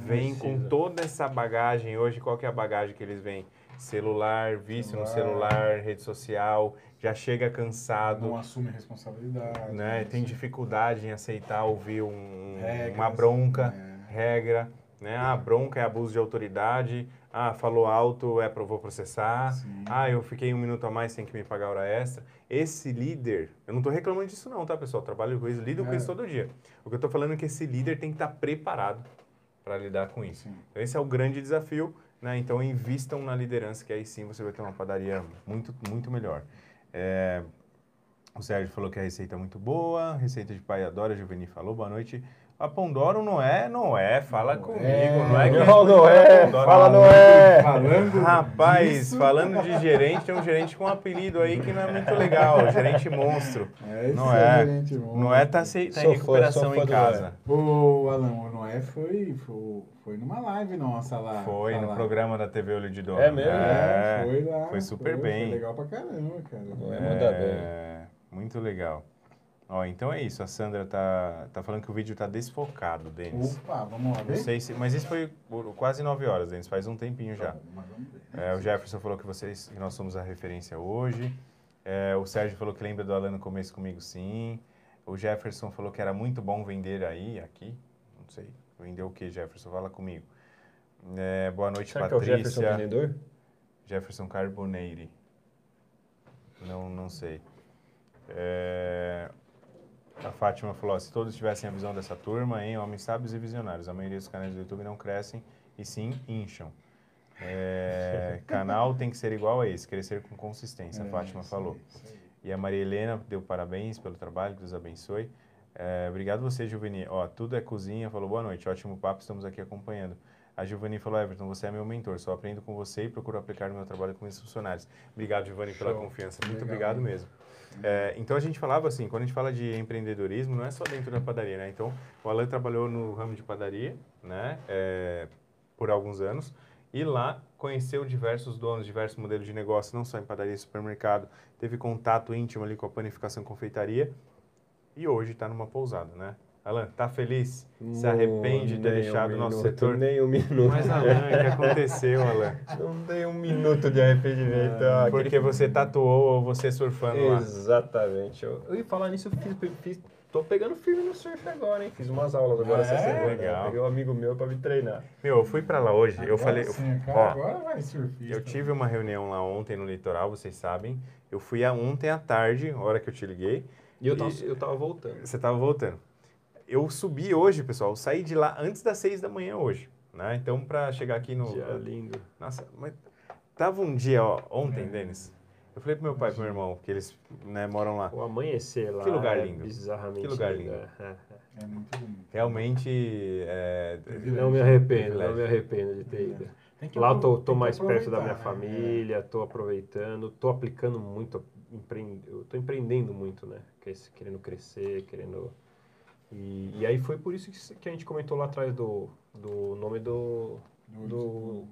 vem com Precisa. toda essa bagagem hoje, qual que é a bagagem que eles vêm? Celular, vício no Celular. celular, rede social, já chega cansado, não assume a responsabilidade. né? Tem assim, dificuldade em aceitar ouvir um- regras, uma bronca, é. regra, né? Ah, bronca é abuso de autoridade, ah, falou alto é para vou processar, Sim. ah, eu fiquei um minuto a mais sem que me pagar hora extra. Esse líder, eu não estou reclamando disso não, tá, pessoal? Trabalho com isso, lido com É. isso todo dia. O que eu estou falando é que esse líder tem que estar preparado para lidar com isso. Sim. Então, esse é o grande desafio, né? Então, invistam na liderança, que aí sim você vai ter uma padaria muito, muito melhor. É, o Sérgio falou que a receita é muito boa, receita de pai adora, a Juveni falou, boa noite. A Pondoro não é, não é, fala Não comigo, é, não é que não, não a é, Pondoro- fala não é. Falando Rapaz, disso, falando de gerente, tem um gerente com um apelido aí que não é muito legal, gerente monstro. É, Não isso é. Não é tá, se, tá em recuperação em casa. O Alan, o Noé foi, foi, foi numa live nossa lá. Foi no falar. programa da TV Olho de Dono. É mesmo? É, foi lá. Foi super foi, bem. Foi legal pra caramba, cara. Noé manda bem. É, muito legal. Ó, então é isso, a Sandra tá, tá falando que o vídeo tá desfocado, Denis. Opa, vamos lá Não ver? sei se, mas isso foi quase nove horas, Denis, faz um tempinho já. Tá bom, mas vamos ver. É, o Jefferson falou que vocês, que nós somos a referência hoje. É, o Sérgio falou que lembra do Alan no começo comigo, sim. O Jefferson falou que era muito bom vender aí, aqui. Não sei. Vender o que, Jefferson? Fala comigo. É, boa noite, Será que é o Jefferson Patrícia. vendedor? Jefferson Carboneire. Não, não sei. É, a Fátima falou, se todos tivessem a visão dessa turma, hein, homens sábios e visionários, a maioria dos canais do YouTube não crescem e sim incham. É, canal tem que ser igual a esse, crescer com consistência, a É, Fátima falou. aí. E a Maria Helena deu parabéns pelo trabalho, que Deus abençoe. É, obrigado você, Juveni. Ó, tudo é cozinha, falou boa noite, ótimo papo, estamos aqui acompanhando. A Giovanni falou, Everton, você é meu mentor, só aprendo com você e procuro aplicar no meu trabalho com meus funcionários. Obrigado, Giovanni, pela confiança. Muito obrigado hein? mesmo. É, então, a gente falava assim, quando a gente fala de empreendedorismo, não é só dentro da padaria, né? Então, o Alan trabalhou no ramo de padaria, né? É, por alguns anos. E lá conheceu diversos donos, diversos modelos de negócio, não só em padaria e supermercado. Teve contato íntimo ali com a panificação e confeitaria. E hoje está numa pousada, né? Alan, tá feliz? Se arrepende de ter Nem um deixado o nosso minuto, setor? Nem um minuto. Mas, Alan, o que aconteceu, Alan? Não tem um minuto de arrependimento. Ah, aquele- Porque você tatuou ou você surfando lá? Exatamente. Eu, eu ia falar nisso, eu fiz, fiz- tô pegando firme no surf agora, hein? Fiz umas aulas agora É? essa semana. Legal. Peguei um amigo meu pra me treinar. Meu, eu fui pra lá hoje, eu Agora falei... sim, cara, ó, agora vai surfista. Eu tive uma reunião lá ontem no litoral, vocês sabem. Eu fui a ontem à tarde, hora que eu te liguei. E eu tava, E- eu tava voltando. Você tava voltando. Eu subi hoje, pessoal. Eu saí de lá antes das seis da manhã hoje. Né? Então, pra chegar aqui no. Dia lindo. Nossa, mas tava um dia, ó, ontem, É. Denis. Eu falei pro meu pai e pro meu irmão, que eles né, moram lá. O amanhecer lá Que lugar é lindo. bizarramente Que lugar lindo. lindo. é, é, É muito bonito. Realmente. É, é. Não me arrependo, não me arrependo de ter ido. Lá eu tô, tô mais perto da minha né? família, tô aproveitando, tô aplicando muito, empre... eu tô empreendendo muito, né? Que- Querendo crescer, querendo... E, e aí foi por isso que, que a gente comentou lá atrás do, do nome do, Do-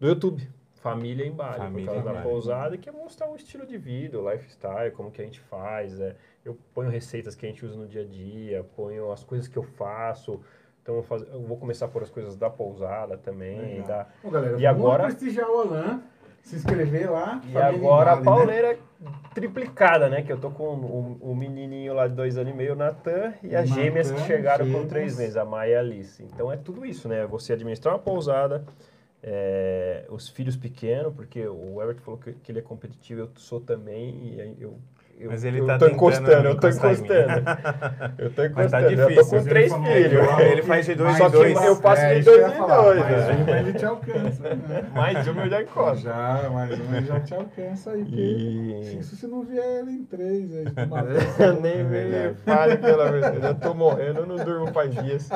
do, YouTube. família em Bali, Família por causa da Bali. pousada, que é mostrar o estilo de vida, o lifestyle, como que a gente faz. é. Eu ponho receitas que a gente usa no dia a dia, ponho as coisas que eu faço. Então eu, faz- eu vou começar por as coisas da pousada também. Da... Ô, galera, E agora- prestigiar o se inscrever lá. E agora a Invade, né? pauleira triplicada, né? Que eu tô com o, o menininho lá de dois anos e meio, o Natan, e as Natan, gêmeas que chegaram com gêmeas. três meses, a Maia e a Alice. Então é tudo isso, né? Você administrar uma pousada, é, os filhos pequenos, porque o Everton falou que, que ele é competitivo, eu sou também, e aí eu. Eu Mas ele eu tá tô encostando, eu tô encostando. Eu tô Mas tá encostando, eu tô difícil. com Mas ele três filhos. ele Ele faz de dois Só em que dois. eu passo de isso dois que eu em falar, dois, Mais né? um ele te alcança, né? Mais uma eu já encosto. Já, mais um ele já te alcança aí. E- Se você não vier ele em três, aí mata. Nem me fale, pelo amor de Deus. Eu tô morrendo, eu não durmo faz dias.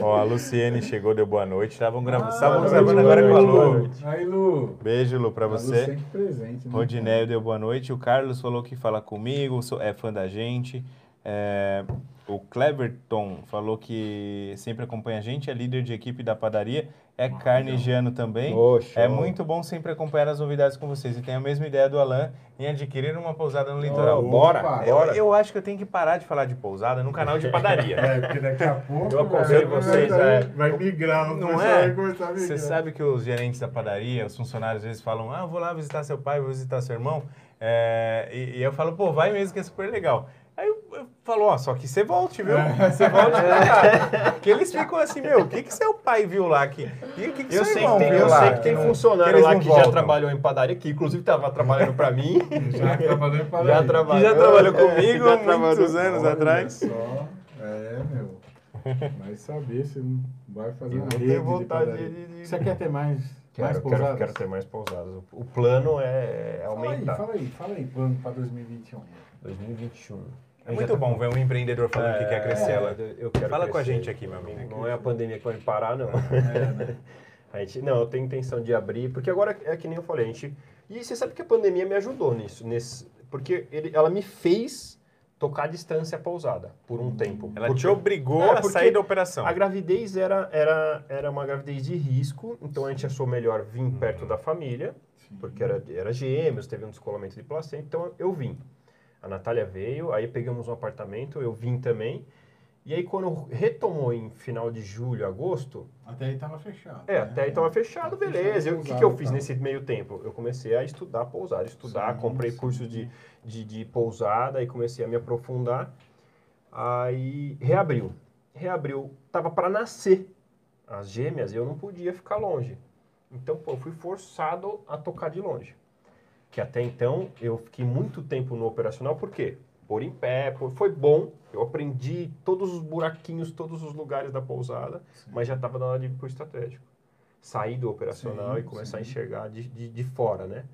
Ó, a Luciene chegou, deu boa noite. Estavam gra... Ah, estavam boa gravando noite, agora com a Lu. Aí, Lu. Beijo, Lu, pra Lu você. sempre presente, né? Rodinéio deu boa noite. O Carlos falou que fala comigo, sou- é fã da gente. É, o Cleverton falou que sempre acompanha a gente, é líder de equipe da padaria, é carnegiano também. É muito bom sempre acompanhar as novidades com vocês. E tem a mesma ideia do Alan em adquirir uma pousada no litoral. Ó, bora, Opa. Eu, bora. eu acho que eu tenho que parar de falar de pousada no canal de padaria. É, porque daqui a pouco. Eu aconselho vai- vocês, vai, é. vai migrar, Não é? vai começar a migrar. Você sabe que os gerentes da padaria, os funcionários, às vezes falam, ah, eu vou lá visitar seu pai, vou visitar seu irmão. É, e, e eu falo, pô, vai mesmo que é super legal. Aí eu, eu falo, ó, só que você volte, viu? Você volte pra cá. Porque eles ficam assim, meu, o que, que seu pai viu lá? Que, e o que, que Eu seu sei, irmão que tem, viu eu lá? sei que tem não- funcionário eles lá que já voltam. trabalhou em padaria, que inclusive estava trabalhando para mim. Já trabalhou para Já aí. trabalhou. Que já trabalhou É, comigo já há muitos anos Olha atrás. Só, é, meu. Vai saber se não vai fazer Eu uma rede de vontade padaria. de- de- Você quer ter mais, mais Quero, quero, pousadas? quero ter mais pousadas. O- plano é Fala aí, aumentar. fala aí, fala aí, plano para 2021. 2021. É muito bom ver um empreendedor falando que quer crescer. É, ela. eu- quero Fala com a crescer. gente aqui, meu amigo. Não é a pandemia que vai me parar, não. É, né? A gente, não, eu tenho intenção de abrir, porque agora é que nem eu falei, a gente. E você sabe que a pandemia me ajudou nisso, nesse, porque ele, ela me fez tocar a distância pousada por um tempo. Ela Porque te obrigou É, a sair da operação. A gravidez era, era, era uma gravidez de risco, então a gente achou melhor vir perto da família, porque era, era gêmeos, teve um descolamento de placenta, então eu vim. A Natália veio, aí pegamos um apartamento, eu vim também. E aí quando retomou em final de julho, agosto, Até aí tava fechado. é, né? até aí estava fechado, Tava beleza. O que, que eu fiz nesse meio tempo? Eu comecei a estudar pousada, estudar, Sim, comprei sim. cursos de, de, de pousada e comecei a me aprofundar. Aí reabriu. Reabriu, tava para nascer as gêmeas e eu não podia ficar longe. Então, pô, eu fui forçado a tocar de longe. Que até então eu fiquei muito tempo no operacional, por quê? Por em pé, por- foi bom, eu aprendi todos os buraquinhos, todos os lugares da pousada, Sim. mas já estava na hora de ir pro estratégico. Sair do operacional Sim, e começar a sim. enxergar de, de, de fora, né?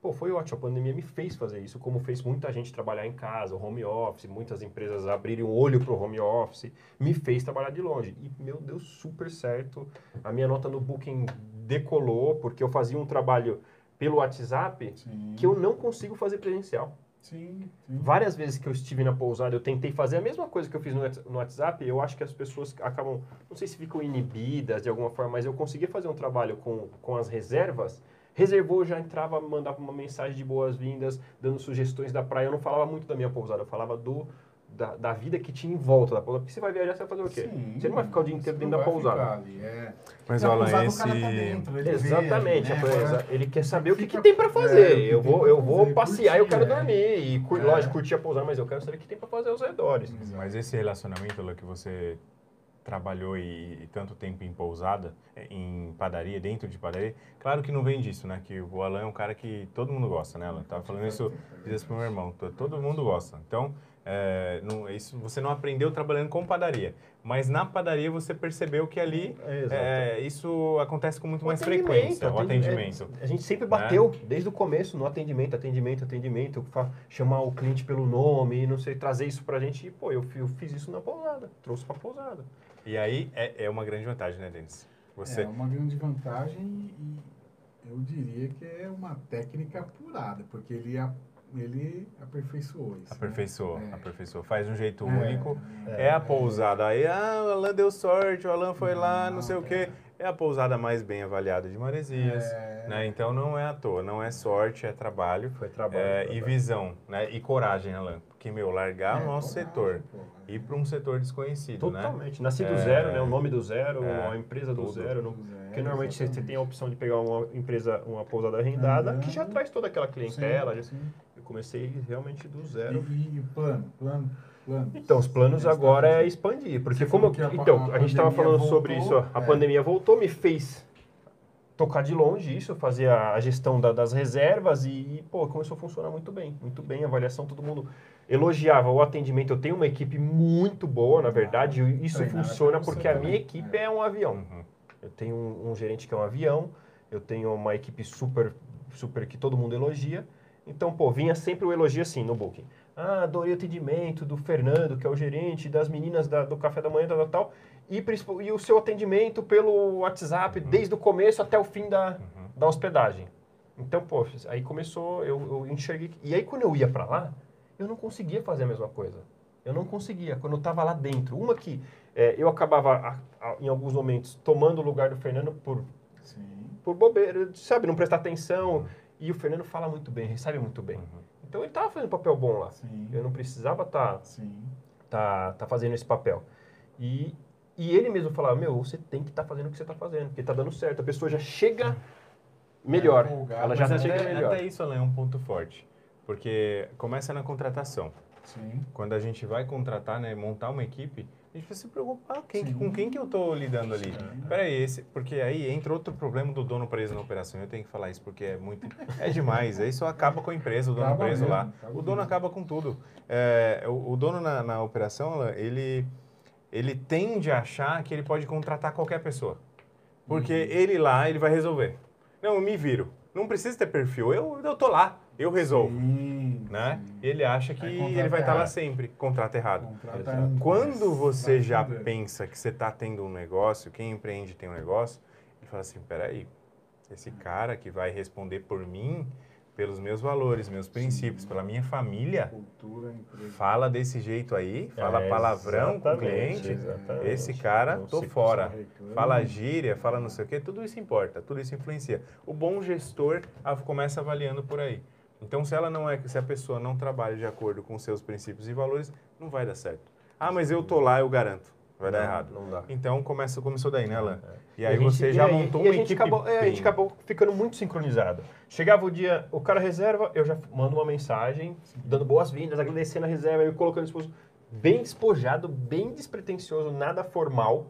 Pô, foi ótimo. A pandemia me fez fazer isso, como fez muita gente trabalhar em casa, home office, muitas empresas abrirem o olho pro home office, me fez trabalhar de longe. E, meu, deu super certo. A minha nota no Booking decolou, porque eu fazia um trabalho pelo WhatsApp Sim. que eu não consigo fazer presencial. Sim, sim. Várias vezes que eu estive na pousada, eu tentei fazer a mesma coisa que eu fiz no Whats- no WhatsApp. Eu acho que as pessoas acabam, não sei se ficam inibidas de alguma forma, mas eu conseguia fazer um trabalho com, com as reservas. Reservou, já entrava, mandava uma mensagem de boas-vindas, dando sugestões da praia. Eu não falava muito da minha pousada, eu falava do, da, da vida que tinha em volta da pousada. Porque você vai viajar, você vai fazer o quê? Sim, você não vai ficar o dia inteiro dentro da pousada. ali, é. Mas, Na Alan, pousada, o esse... tá dentro, ele vê Exatamente, né? coisa- ele quer saber o que, que tem pra fazer. é, o que eu vou, eu vou fazer, passear e eu quero é. dormir. E, cu- É. lógico, curtir a pousada, mas eu quero saber o que tem pra fazer aos redores. Mas esse relacionamento Alan, que você trabalhou e, e tanto tempo em pousada, em padaria, dentro de padaria, claro que não vem disso, né? Que o Alan é um cara que todo mundo gosta, né, Alan? Tava falando isso, fiz isso pro meu irmão, to- todo mundo gosta. Então, eh, não, isso você não aprendeu trabalhando com padaria, mas na padaria você percebeu que ali É, eh, isso acontece com muito O mais frequência, o atendi- atendimento. é, a gente sempre bateu desde o começo no atendimento, atendimento, atendimento, chamar o cliente pelo nome, não sei, trazer isso pra gente. E, pô, eu, eu fiz isso na pousada, trouxe pra pousada. E aí é, é uma grande vantagem, né, Denis? Você É uma grande vantagem e eu diria que é uma técnica apurada, porque ele, a- ele aperfeiçoou isso. né? aperfeiçoou, É. aperfeiçoou, faz de um jeito É, único. É a pousada. Aí, ah, o Alan deu sorte, o Alan foi lá, não sei o quê. É a pousada mais bem avaliada de Maresias. É, É. Né? Então não é à toa, não é sorte, é trabalho. Foi trabalho. É, foi e trabalho. visão, né? E coragem, Alan. Porque, meu, largar É, o nosso coragem, setor, pô. ir para um setor desconhecido, né? Totalmente. Nasci do É. zero, né? O nome do zero, É. a empresa do Tudo. zero. Não... Zero, Porque normalmente você, você exatamente. tem a opção de pegar uma empresa, uma pousada arrendada, que já traz toda aquela clientela. Sim, sim. Eu comecei realmente do zero. e, e plano, plano, plano. Então, os planos tá agora é expandir. Porque Você como. que a então, a a gente estava falando sobre voltou, isso. ó. A é. pandemia voltou, me fez tocar de longe isso, fazer a, gestão da- das reservas e, e, pô, começou a funcionar muito bem. Muito bem, a avaliação, todo mundo elogiava o atendimento. Eu tenho uma equipe muito boa, na verdade, e isso funciona porque a minha equipe é. um avião. Uhum. Eu tenho um, um gerente que é um avião, eu tenho uma equipe super, super que todo mundo elogia. Então, pô, vinha sempre o elogio assim no Booking. Ah, adorei o atendimento do Fernando, que é o gerente, das meninas da- do café da manhã, tal, tal. E, e o seu atendimento pelo WhatsApp, desde o começo até o fim da, Uhum. da hospedagem. Então, pô, aí começou, eu, eu enxerguei. E aí, quando eu ia pra lá, eu não conseguia fazer a mesma coisa. Eu não conseguia, quando eu tava lá dentro. Uma que é, eu acabava, a- a- em alguns momentos, tomando o lugar do Fernando por, Sim. por bobeira, sabe, não prestar atenção. E o Fernando fala muito bem, recebe muito bem. Uhum. Então, ele tava fazendo papel bom lá. Sim. Eu não precisava estar Sim. tá, tá fazendo esse papel. E, e ele mesmo falava, meu, você tem que estar fazendo o que você está fazendo, porque tá dando certo. A pessoa já chega melhor. empolgada, Ela já Mas chega até, melhor. até isso, Alan, é um ponto forte. Porque começa na contratação. Sim. Quando a gente vai contratar, né, montar uma equipe, a gente precisa se preocupar quem, Sim. com quem que eu estou lidando ali. Sim. Peraí, esse, porque aí entra outro problema do dono preso na operação. Eu tenho que falar isso porque é muito, é demais. Aí só acaba com a empresa, o dono Acaba preso mesmo, lá. O dono mesmo. acaba com tudo. É, o, o dono na, na operação, ele, ele tende a achar que ele pode contratar qualquer pessoa. Porque Uhum. ele lá, ele vai resolver. Não, eu me viro. Não precisa ter perfil. Eu, eu tô lá, eu resolvo. Sim, Né? Ele acha que ele vai estar lá errado. sempre. Contrato errado. Contrata Quando você Vai já pensa que você está tendo um negócio, quem empreende tem um negócio, ele fala assim, peraí, esse cara que vai responder por mim, pelos meus valores, meus princípios, pela minha família, Cultura, fala desse jeito aí, fala É, palavrão com o cliente, exatamente. esse cara, Não tô fora. reclama. Fala gíria, fala não sei o quê, tudo isso importa, tudo isso influencia. O bom gestor começa avaliando por aí. Então, se ela não é, se a pessoa não trabalha de acordo com seus princípios e valores, não vai dar certo. Ah, mas eu tô lá, eu garanto. Vai dar Não, errado. Não dá. Então começa, começou daí, né, Alan? E aí a gente- você e já aí- montou e a uma gente equipe acabou, é, a gente bem. acabou ficando muito sincronizado. Chegava o dia, o cara reserva, eu já mando uma mensagem, dando boas-vindas, agradecendo a reserva, me colocando disposto, bem despojado, bem despretensioso, nada formal.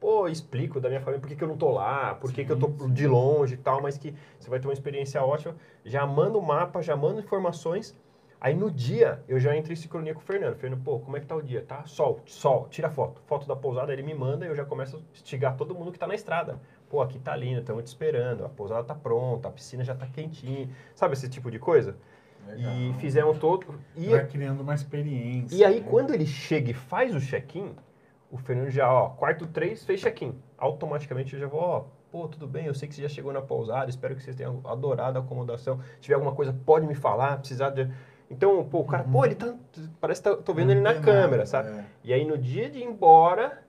Pô, explico da minha família por que, que eu não tô lá, por que, que eu tô Sim, de longe e tal, mas que você vai ter uma experiência ótima. Já mando o mapa, já mando informações. Aí no dia eu já entro em sincronia com o Fernando. Fernando, pô, como é que tá o dia? Tá? Sol, sol, tira foto. Foto da pousada, ele me manda e eu já começo a instigar todo mundo que tá na estrada. Pô, aqui tá lindo, estamos te esperando, a pousada tá pronta, a piscina já tá quentinha. Sabe esse tipo de coisa? Legal. E fizemos todo. E, Vai criando uma experiência. e aí, né? quando ele chega e faz o check-in, o Fernando já, ó, quarto 3 fez check-in. Automaticamente eu já vou, ó, pô, tudo bem, eu sei que você já chegou na pousada, espero que vocês tenham adorado a acomodação. Se tiver alguma coisa, pode me falar, precisar de. Então, pô, o cara, Uhum. pô, ele tá. Parece que tá, tô vendo ele na Não câmera, nada, sabe? é. E aí, no dia de ir embora,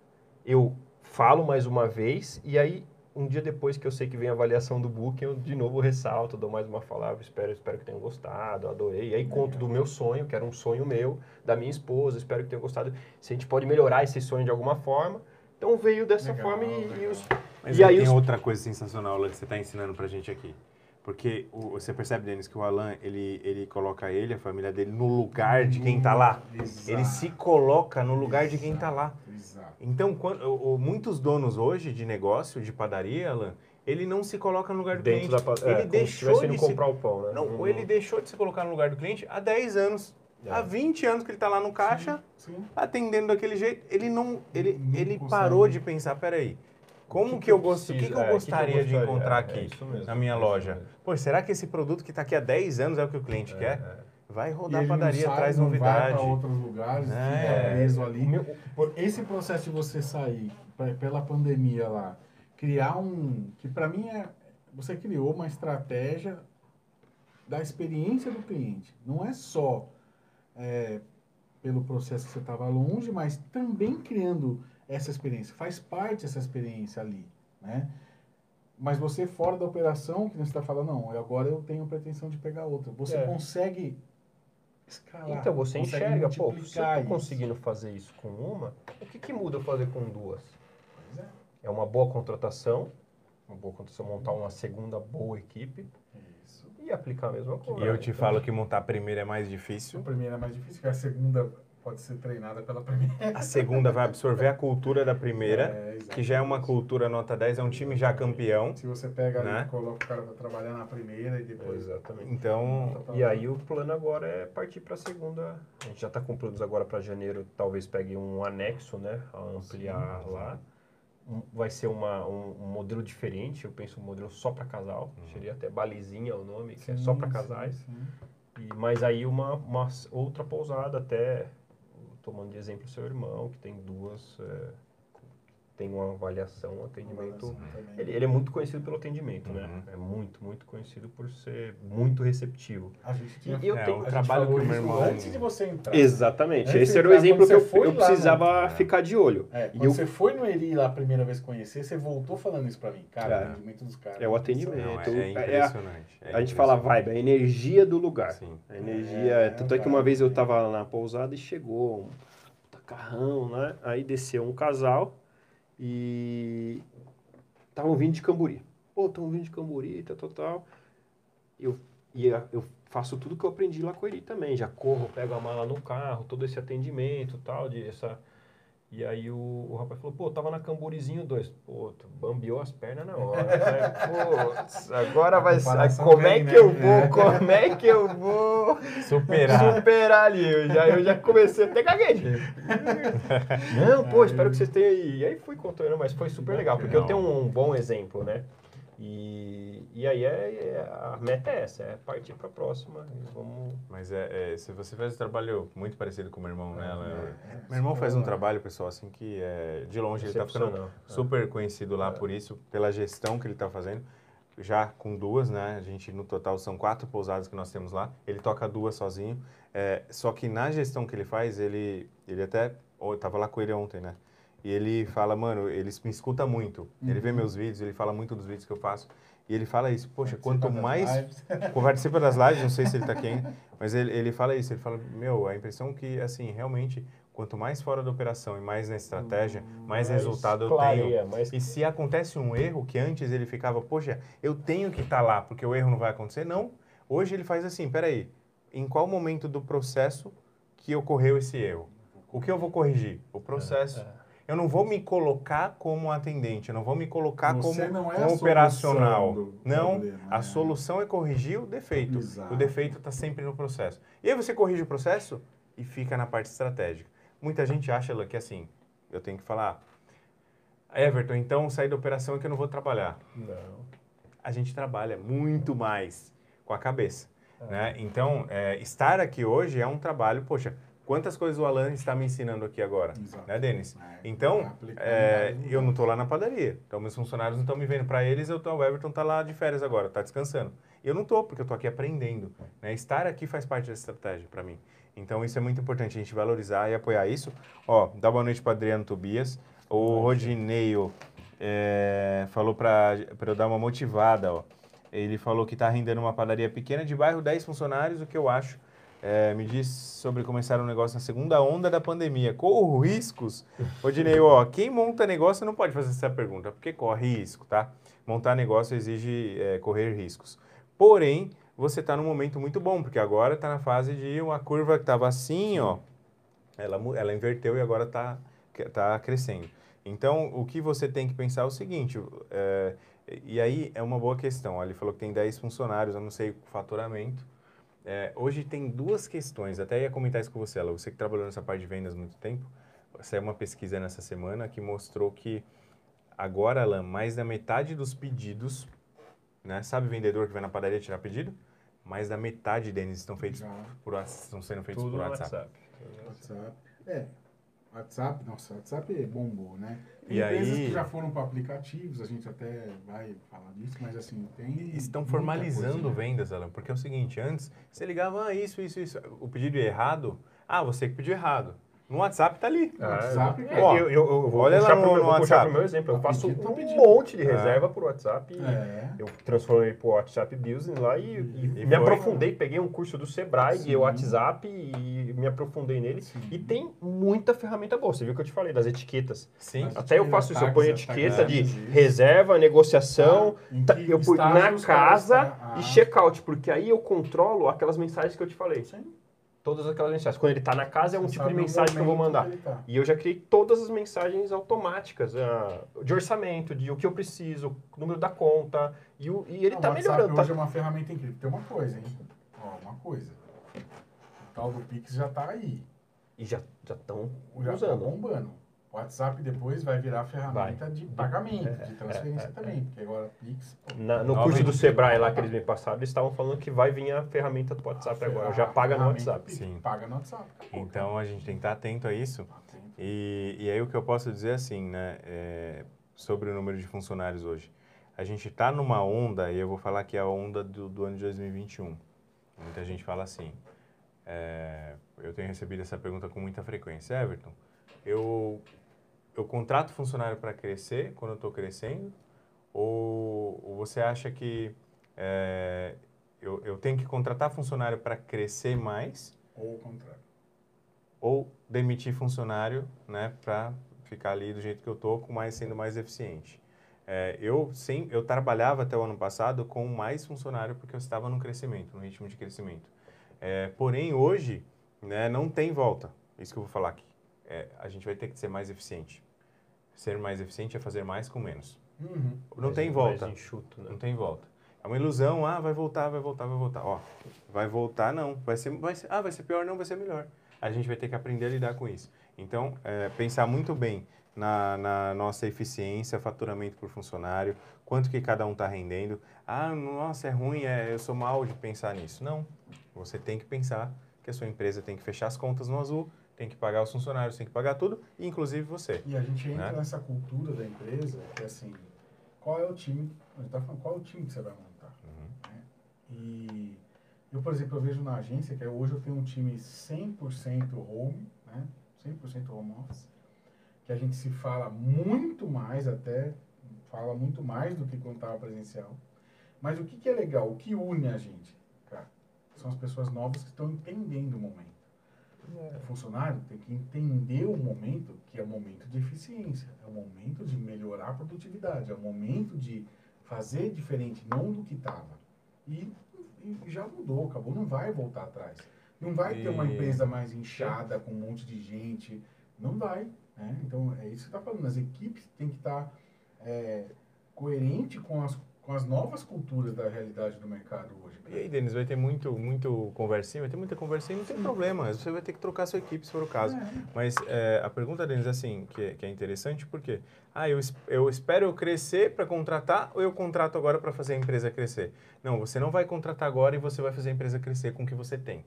eu falo mais uma vez, e aí, um dia depois que eu sei que vem a avaliação do Booking, eu de novo ressalto, dou mais uma palavra, espero, espero que tenham gostado, adorei. E aí, conto do meu sonho, que era um sonho meu, da minha esposa, espero que tenham gostado. Se a gente pode melhorar esse sonho de alguma forma. Então, veio dessa Legal, forma e, e legal. os. Mas e aí aí tem os- outra coisa sensacional que você está ensinando pra gente aqui. Porque o- você percebe, Denis, que o Alan, ele, ele coloca ele, a família dele, no lugar de quem tá lá. Exato. Ele se coloca no lugar de quem tá lá. Exato. Então, quando, o- o- muitos donos hoje de negócio, de padaria, Alan, ele não se coloca no lugar do Dentro da. cliente. pa- é, ele deixou de se... comprar o pão, né? Não, Uhum. ele deixou de se colocar no lugar do cliente há 10 anos. É. Há 20 anos que ele tá lá no caixa, Sim. atendendo daquele jeito. Ele não, ele, Não ele parou de pensar, peraí, como que, eu gosto, o que, que eu preciso? É, gostaria de encontrar É, aqui é isso mesmo, na minha é isso loja? mesmo. Pô, será que esse produto que está aqui há 10 anos é o que o cliente quer? É, Vai E rodar a padaria, sai, traz não novidade. Vai para outros lugares, É. fica preso ali. Meu- Por esse processo de você sair pe- pela pandemia lá, criar um. que para mim é. Você criou uma estratégia da experiência do cliente. Não é só é, pelo processo que você estava longe, mas também criando essa experiência. Faz parte essa experiência ali. Né? Mas você fora da operação, que você está falando, não, agora eu tenho pretensão de pegar outra. Você É. consegue escalar. Então você consegue enxerga, pô, se eu tô conseguindo fazer isso com uma, o que, que muda eu fazer com duas? Pois é. É uma boa contratação, uma boa contratação, montar uma segunda boa equipe Isso. e aplicar a mesma coisa. E eu te Então, falo que montar a primeira é mais A difícil. primeira é mais difícil, porque a segunda pode ser treinada pela primeira. A segunda vai absorver a cultura da primeira, É, que já é uma cultura nota 10, é um time já campeão. Se você pega Né? e coloca o cara pra trabalhar na primeira e depois. Exatamente. Então, E aí o plano agora é partir para a segunda. A gente já está com planos agora para janeiro, talvez pegue um anexo, né? A ampliar lá. Um- Vai ser uma, um, um modelo diferente, eu penso um modelo só para casal. Seria até balizinha o nome, que é só para Sim, casais. sim, sim. E, mas aí uma, uma outra pousada, até tomando de exemplo seu irmão, que tem duas, é, tem uma avaliação, um atendimento. Também. Ele, ele é muito conhecido pelo atendimento, né? Uhum. É muito, muito conhecido por ser muito receptivo. A gente tinha E eu é, tenho- o a gente trabalho que o meu irmão... Antes de você entrar. Exatamente. Antes Esse era o exemplo que eu, eu lá, precisava né? ficar de olho. É, E quando eu- você foi no Eri lá a primeira vez conhecer, você voltou falando isso pra mim. Cara, É. o atendimento dos caras. É o atendimento. Não, é, É é a- impressionante. é a gente fala vibe, a energia do lugar. Sim. A energia. É, tanto é que uma vez eu tava lá na pousada e chegou um puta carrão, né? Aí desceu um casal e estavam vindo de Camburi. Pô, estão vindo de Camburi, tal, tal, tal. Eu, e eu faço tudo que eu aprendi lá com ele também. Já corro, pego a mala no carro, todo esse atendimento tal, de essa. E aí o, o rapaz falou, pô, tava na Camburizinho 2. Pô, tu bambeou as pernas na hora. né? Putz, agora vai ser. Como é que né? eu vou? Como é que eu vou Superar. superar ali? Eu já, eu já comecei até gaguejei. Não, pô, espero que vocês tenham. E aí fui contando, mas foi super legal, porque eu tenho um bom exemplo, né? E, e aí é, é- a meta é essa, é partir para a próxima. e vamos. Mas é, é, se você faz um trabalho muito parecido com o meu irmão, né? Léo? É, Meu irmão faz um super trabalho, pessoal, assim, que é, de longe ele tá ficando Excepcional. super conhecido lá por isso, pela gestão que ele tá fazendo. Já com duas, né? A gente, no total, são quatro pousadas que nós temos lá. Ele toca duas sozinho. É, só que na gestão que ele faz, ele, ele até... Eu tava lá com ele ontem, né? E ele fala, mano, ele me escuta muito. Ele vê meus vídeos, ele fala muito dos vídeos que eu faço. E ele fala isso, poxa, quanto Participa das mais lives. participa das lives, não sei se ele tá quem, mas ele, ele fala isso, ele fala, meu, a impressão que, assim, realmente, quanto mais fora da operação e mais na estratégia, mais resultado eu tenho. mais E se acontece um erro que antes ele ficava, poxa, eu tenho que estar lá porque o erro não vai acontecer, não. Hoje ele faz assim, peraí, em qual momento do processo que ocorreu esse erro? O que eu vou corrigir? O processo. É, Eu não vou me colocar como atendente, eu não vou me colocar Você como, não é como operacional. do Não, problema, a né? solução é corrigir o defeito. Exato. O defeito está sempre no processo. E aí você corrige o processo e fica na parte estratégica. Muita gente acha que assim, eu tenho que falar, Everton, então sair da operação é que eu não vou trabalhar. Não. A gente trabalha muito mais com a cabeça. Né? Então, é, estar aqui hoje é um trabalho, poxa, quantas coisas o Alan está me ensinando aqui agora, Exato. né, Denis? É, Então, aplicando é, eu não estou lá na padaria. Então, meus funcionários não estão me vendo. Para eles, eu tô, o Everton está lá de férias agora, está descansando. Eu não estou, porque eu estou aqui aprendendo. Né? Estar aqui faz parte da estratégia para mim. Então, isso é muito importante, a gente valorizar e apoiar isso. Ó, dá boa noite para Adriano Tobias. O Rodineio é, falou para eu dar uma motivada, ó. Ele falou que está rendendo uma padaria pequena de bairro, 10 funcionários, o que eu acho. É, me diz sobre começar um negócio na segunda onda da pandemia. Corro riscos? Rodinei, ó, quem monta negócio não pode fazer essa pergunta, porque corre risco, tá? Montar negócio exige é, correr riscos. Porém, você está num momento muito bom, porque agora está na fase de uma curva que estava assim, ó, ela, ela inverteu e agora está tá crescendo. Então, o que você tem que pensar é o seguinte, é, e aí é uma boa questão. Ele falou que tem 10 funcionários, eu não sei o faturamento. É, hoje tem duas questões, até ia comentar isso com você, Ela. Você que trabalhou nessa parte de vendas há muito tempo, saiu uma pesquisa nessa semana que mostrou que agora, Alan, mais da metade dos pedidos, né? Sabe vendedor que vai na padaria tirar pedido? Mais da metade deles estão feitos Já. por, estão sendo feitos Tudo por WhatsApp. WhatsApp. WhatsApp. É. WhatsApp, nossa, WhatsApp bombou, né? Tem E empresas aí- que já foram para aplicativos, a gente até vai falar disso, mas assim, tem. Estão formalizando coisa, né? vendas, Alan, porque é o seguinte, antes você ligava, ah, isso, isso, isso, o pedido é errado, ah, você que pediu errado. No WhatsApp tá ali. No WhatsApp, é, cara. Ó, eu, eu, eu vou olha lá puxar no- pro, meu- no WhatsApp. pro meu exemplo. Eu Tá faço pedindo, um pedindo. monte de É. reserva por WhatsApp. e É. Eu transformei pro WhatsApp Business lá e, e E me foi. aprofundei. Peguei um curso do Sebrae Sim. de WhatsApp e me aprofundei nele. Sim. E tem muita ferramenta boa. Você viu que eu te falei das etiquetas. Sim. Mas- Até eu faço isso. Eu ponho etiqueta de isso. reserva, negociação. Ah, tá- eu ponho na casa tá- ah. e checkout. Porque aí eu controlo aquelas mensagens que eu te falei. Sim. Todas aquelas mensagens. Quando ele tá na casa é um Você tipo de mensagem que eu vou mandar. tá. E eu já criei todas as mensagens automáticas, ah, de orçamento, de o que eu preciso, número da conta, e, o- e ele tá o WhatsApp melhorando. hoje Tá, é uma ferramenta incrível. Tem uma coisa, hein? Ó, uma coisa. O tal do Pix já tá aí. e já estão Já tá usando. bombando. O WhatsApp depois vai virar ferramenta de pagamento, de transferência também. Porque agora Pix. Na- no curso do. Sebrae lá que eles me passaram, eles estavam falando que vai vir a ferramenta do WhatsApp agora. Já paga no WhatsApp. Sim. Paga no WhatsApp. acabou, Então a gente tem que estar atento a isso. cara. Atento. E, e aí o que eu posso dizer assim, né, é, sobre o número de funcionários hoje. A gente está numa onda, e eu vou falar que é a onda do, do ano de 2021. Muita gente fala assim, é, eu tenho recebido essa pergunta com muita frequência. Everton, eu, eu contrato funcionário para crescer quando eu estou crescendo? Ou, ou você acha que é, eu, eu tenho que contratar funcionário para crescer mais Ou o contrário. ou demitir funcionário, né, para ficar ali do jeito que eu com mais sendo mais eficiente. É, eu sim, eu trabalhava até o ano passado com mais funcionário porque eu estava no crescimento, no ritmo de crescimento. É, porém hoje, né, não tem volta. Isso que eu vou falar aqui. É, a gente vai ter que ser mais eficiente. Ser mais eficiente é fazer mais com menos. Uhum. Não Mais- tem volta. Mais enxuto, né? Não tem volta. É uma ilusão, ah, vai voltar, vai voltar, vai voltar. Ó, vai voltar não, vai ser, vai ser, ah, vai ser pior não, vai ser melhor. A gente vai ter que aprender a lidar com isso. Então, é, pensar muito bem na, na nossa eficiência, faturamento por funcionário, quanto que cada um está rendendo. Ah, nossa, é ruim, é, eu sou mal de pensar nisso. Não, você tem que pensar que a sua empresa tem que fechar as contas no azul, tem que pagar os funcionários, tem que pagar tudo, inclusive você. E a gente entra Né? nessa cultura da empresa, que é assim, qual é o time, a gente tá falando, qual é o time que você vai montar? Uhum. né? E eu, por exemplo, eu vejo na agência que hoje eu tenho um time 100% home, né? 100% home office, que a gente se fala muito mais até, fala muito mais do que quando estava presencial. Mas o que, que é legal, o que une a gente, cara, são as pessoas novas que estão entendendo o momento. O funcionário tem que entender o momento, que é o momento de eficiência, é o momento de melhorar a produtividade, é o momento de fazer diferente, não do que estava. E, e já mudou, acabou, não vai voltar atrás. Não vai ter uma E- empresa mais inchada, com um monte de gente, não vai. Né? Então, é isso que você está falando, as equipes têm que estar é, coerente com as, com as novas culturas da realidade do mercado hoje. E aí, Denis, vai ter muito, muito conversinha? Vai ter muita conversinha, não tem problema. Você vai ter que trocar sua equipe se for o caso. É. Mas é, a pergunta, Denis, é assim, que, é- que é interessante, porque ah, eu, eu espero eu crescer para contratar ou eu contrato agora para fazer a empresa crescer? Não, você não vai contratar agora e você vai fazer a empresa crescer com o que você tem.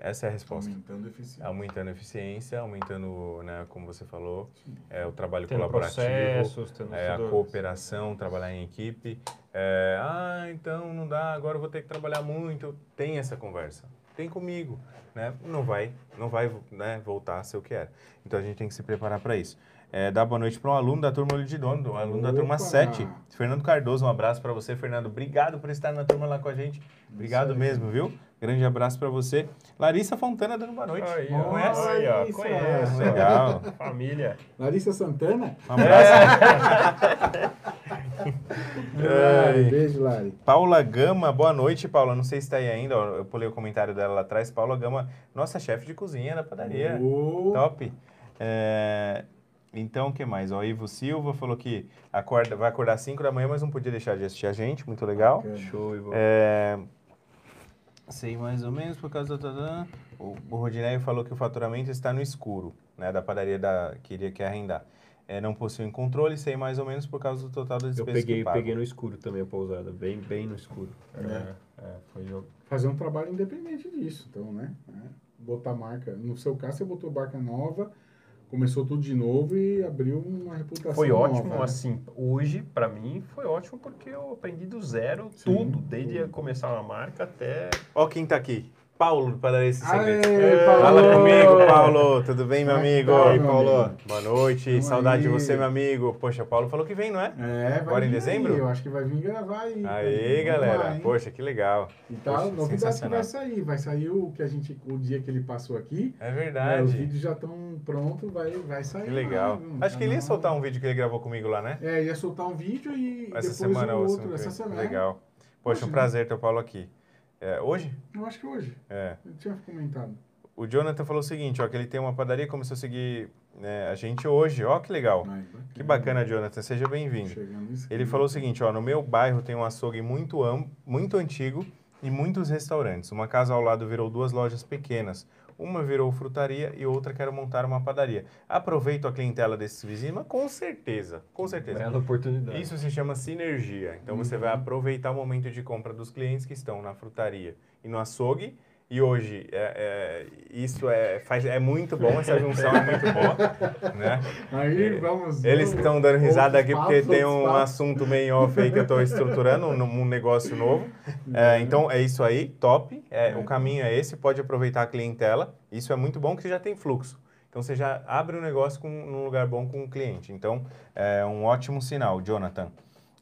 Essa é a resposta. Aumentando a eficiência. Aumentando a eficiência, aumentando, né, como você falou, é, o trabalho Tendo colaborativo. processos, tendo É, a cooperação, trabalhar em equipe. É, ah, então não dá, agora eu vou ter que trabalhar muito. Tem essa conversa. Tem comigo. Né? Não vai, não vai né, voltar a ser o que era. Então a gente tem que se preparar para isso. É, dá boa noite para um aluno da turma Olho de Dono, um aluno da turma Opa! 7, Fernando Cardoso. Um abraço para você, Fernando. Obrigado por estar na turma lá com a gente. Obrigado mesmo, viu? Grande abraço para você. Larissa Fontana dando boa noite. Aí, Ó, Conhece? aí, ó, conheço. Legal. Família. Larissa Santana? Um abraço. Lari, beijo, Lari. Paula Gama, boa noite, Paula. Não sei se está aí ainda, ó, eu pulei o comentário dela lá atrás. Paula Gama, nossa chefe de cozinha da padaria. Top. É, então, o que mais? Ó, Ivo Silva falou que acorda, vai acordar às 5 da manhã, mas não podia deixar de assistir a gente. Muito legal. bacana. Show, Ivo. É, sei mais ou menos por causa da... O, o Rodinéio falou que o faturamento está no escuro, né? Da padaria da, que iria quer arrendar. É, não possuem controle, sei mais ou menos por causa do total das Eu despesas peguei, que pagam. peguei no escuro também a pousada, bem, bem no escuro. É. é, foi jogo. Fazer um trabalho independente disso, então, né? É, Botar marca. No seu caso, você botou marca nova, começou tudo de novo e abriu uma reputação Foi nova, ótimo, né? assim, hoje, pra mim, foi ótimo porque eu aprendi do zero Sim, tudo, desde tudo. começar uma marca até... Ó quem tá aqui. Paulo do Padaria Sem Segredos. Aê, Paulo! Fala comigo, Paulo. Tudo bem, meu é amigo? tá, aí, meu Paulo? Boa noite. Tamo Saudade de aí. você, meu amigo. Poxa, Paulo falou que vem, não é? É, vai Agora em dezembro? Aí, eu acho que vai vir gravar aí. Aí, galera. lá? Poxa, que legal. E tá, Poxa, novidade que sensacional. vai sair. Vai sair o que a gente, o dia que ele passou aqui. É É, os verdade. vídeos já estão prontos, vai, vai sair. Que legal. lá? Acho que ele ia Tá soltar um vídeo que ele gravou comigo lá, né? É, ia soltar um vídeo e Essa depois semana ou outro, semana que essa vem. semana. Legal. Poxa, um Hoje, prazer ter o Paulo aqui. É, hoje? Eu acho que hoje. É. Eu tinha comentado. O Jonathan falou o seguinte, ó, que ele tem uma padaria e começou a seguir né, a gente hoje. Ó, que legal. Ai, Que bacana, Jonathan. Seja bem-vindo. Ele falou o seguinte, ó, no meu bairro tem um açougue muito, muito antigo e muitos restaurantes. Uma casa ao lado virou duas lojas pequenas. Uma virou frutaria e outra quero montar uma padaria. Aproveito a clientela desses vizinhos? Mas Com certeza, com certeza. Bela oportunidade. Isso se chama sinergia. Então você vai aproveitar o momento de compra dos clientes que estão na frutaria e no açougue. E hoje é, é, isso é, faz, é muito bom, essa junção é muito boa. Né? Aí vamos. Eles estão dando risada aqui porque tem um papos. assunto meio off aí que eu estou estruturando, um, um negócio novo. É, então é isso aí, top. É, o caminho é esse, pode aproveitar a clientela. Isso é muito bom que você já tem fluxo. Então você já abre o negócio com, num lugar bom com o cliente. Então é um ótimo sinal, Jonathan.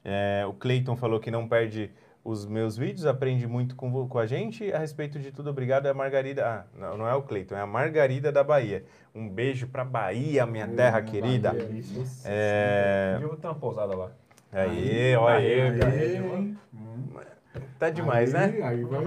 É, o Cleiton falou que não perde os meus vídeos, aprende muito com, com a gente. A respeito de tudo, obrigado. É a Margarida. Ah, não, não é o Cleiton, é a Margarida da Bahia. Um beijo pra Bahia, minha Ô, terra minha querida. Bahia, isso. É, Eu vou ter uma pousada lá. Aí, olha aí. Aí, hein? Hum. Tá demais, Aí- né? Aí vai.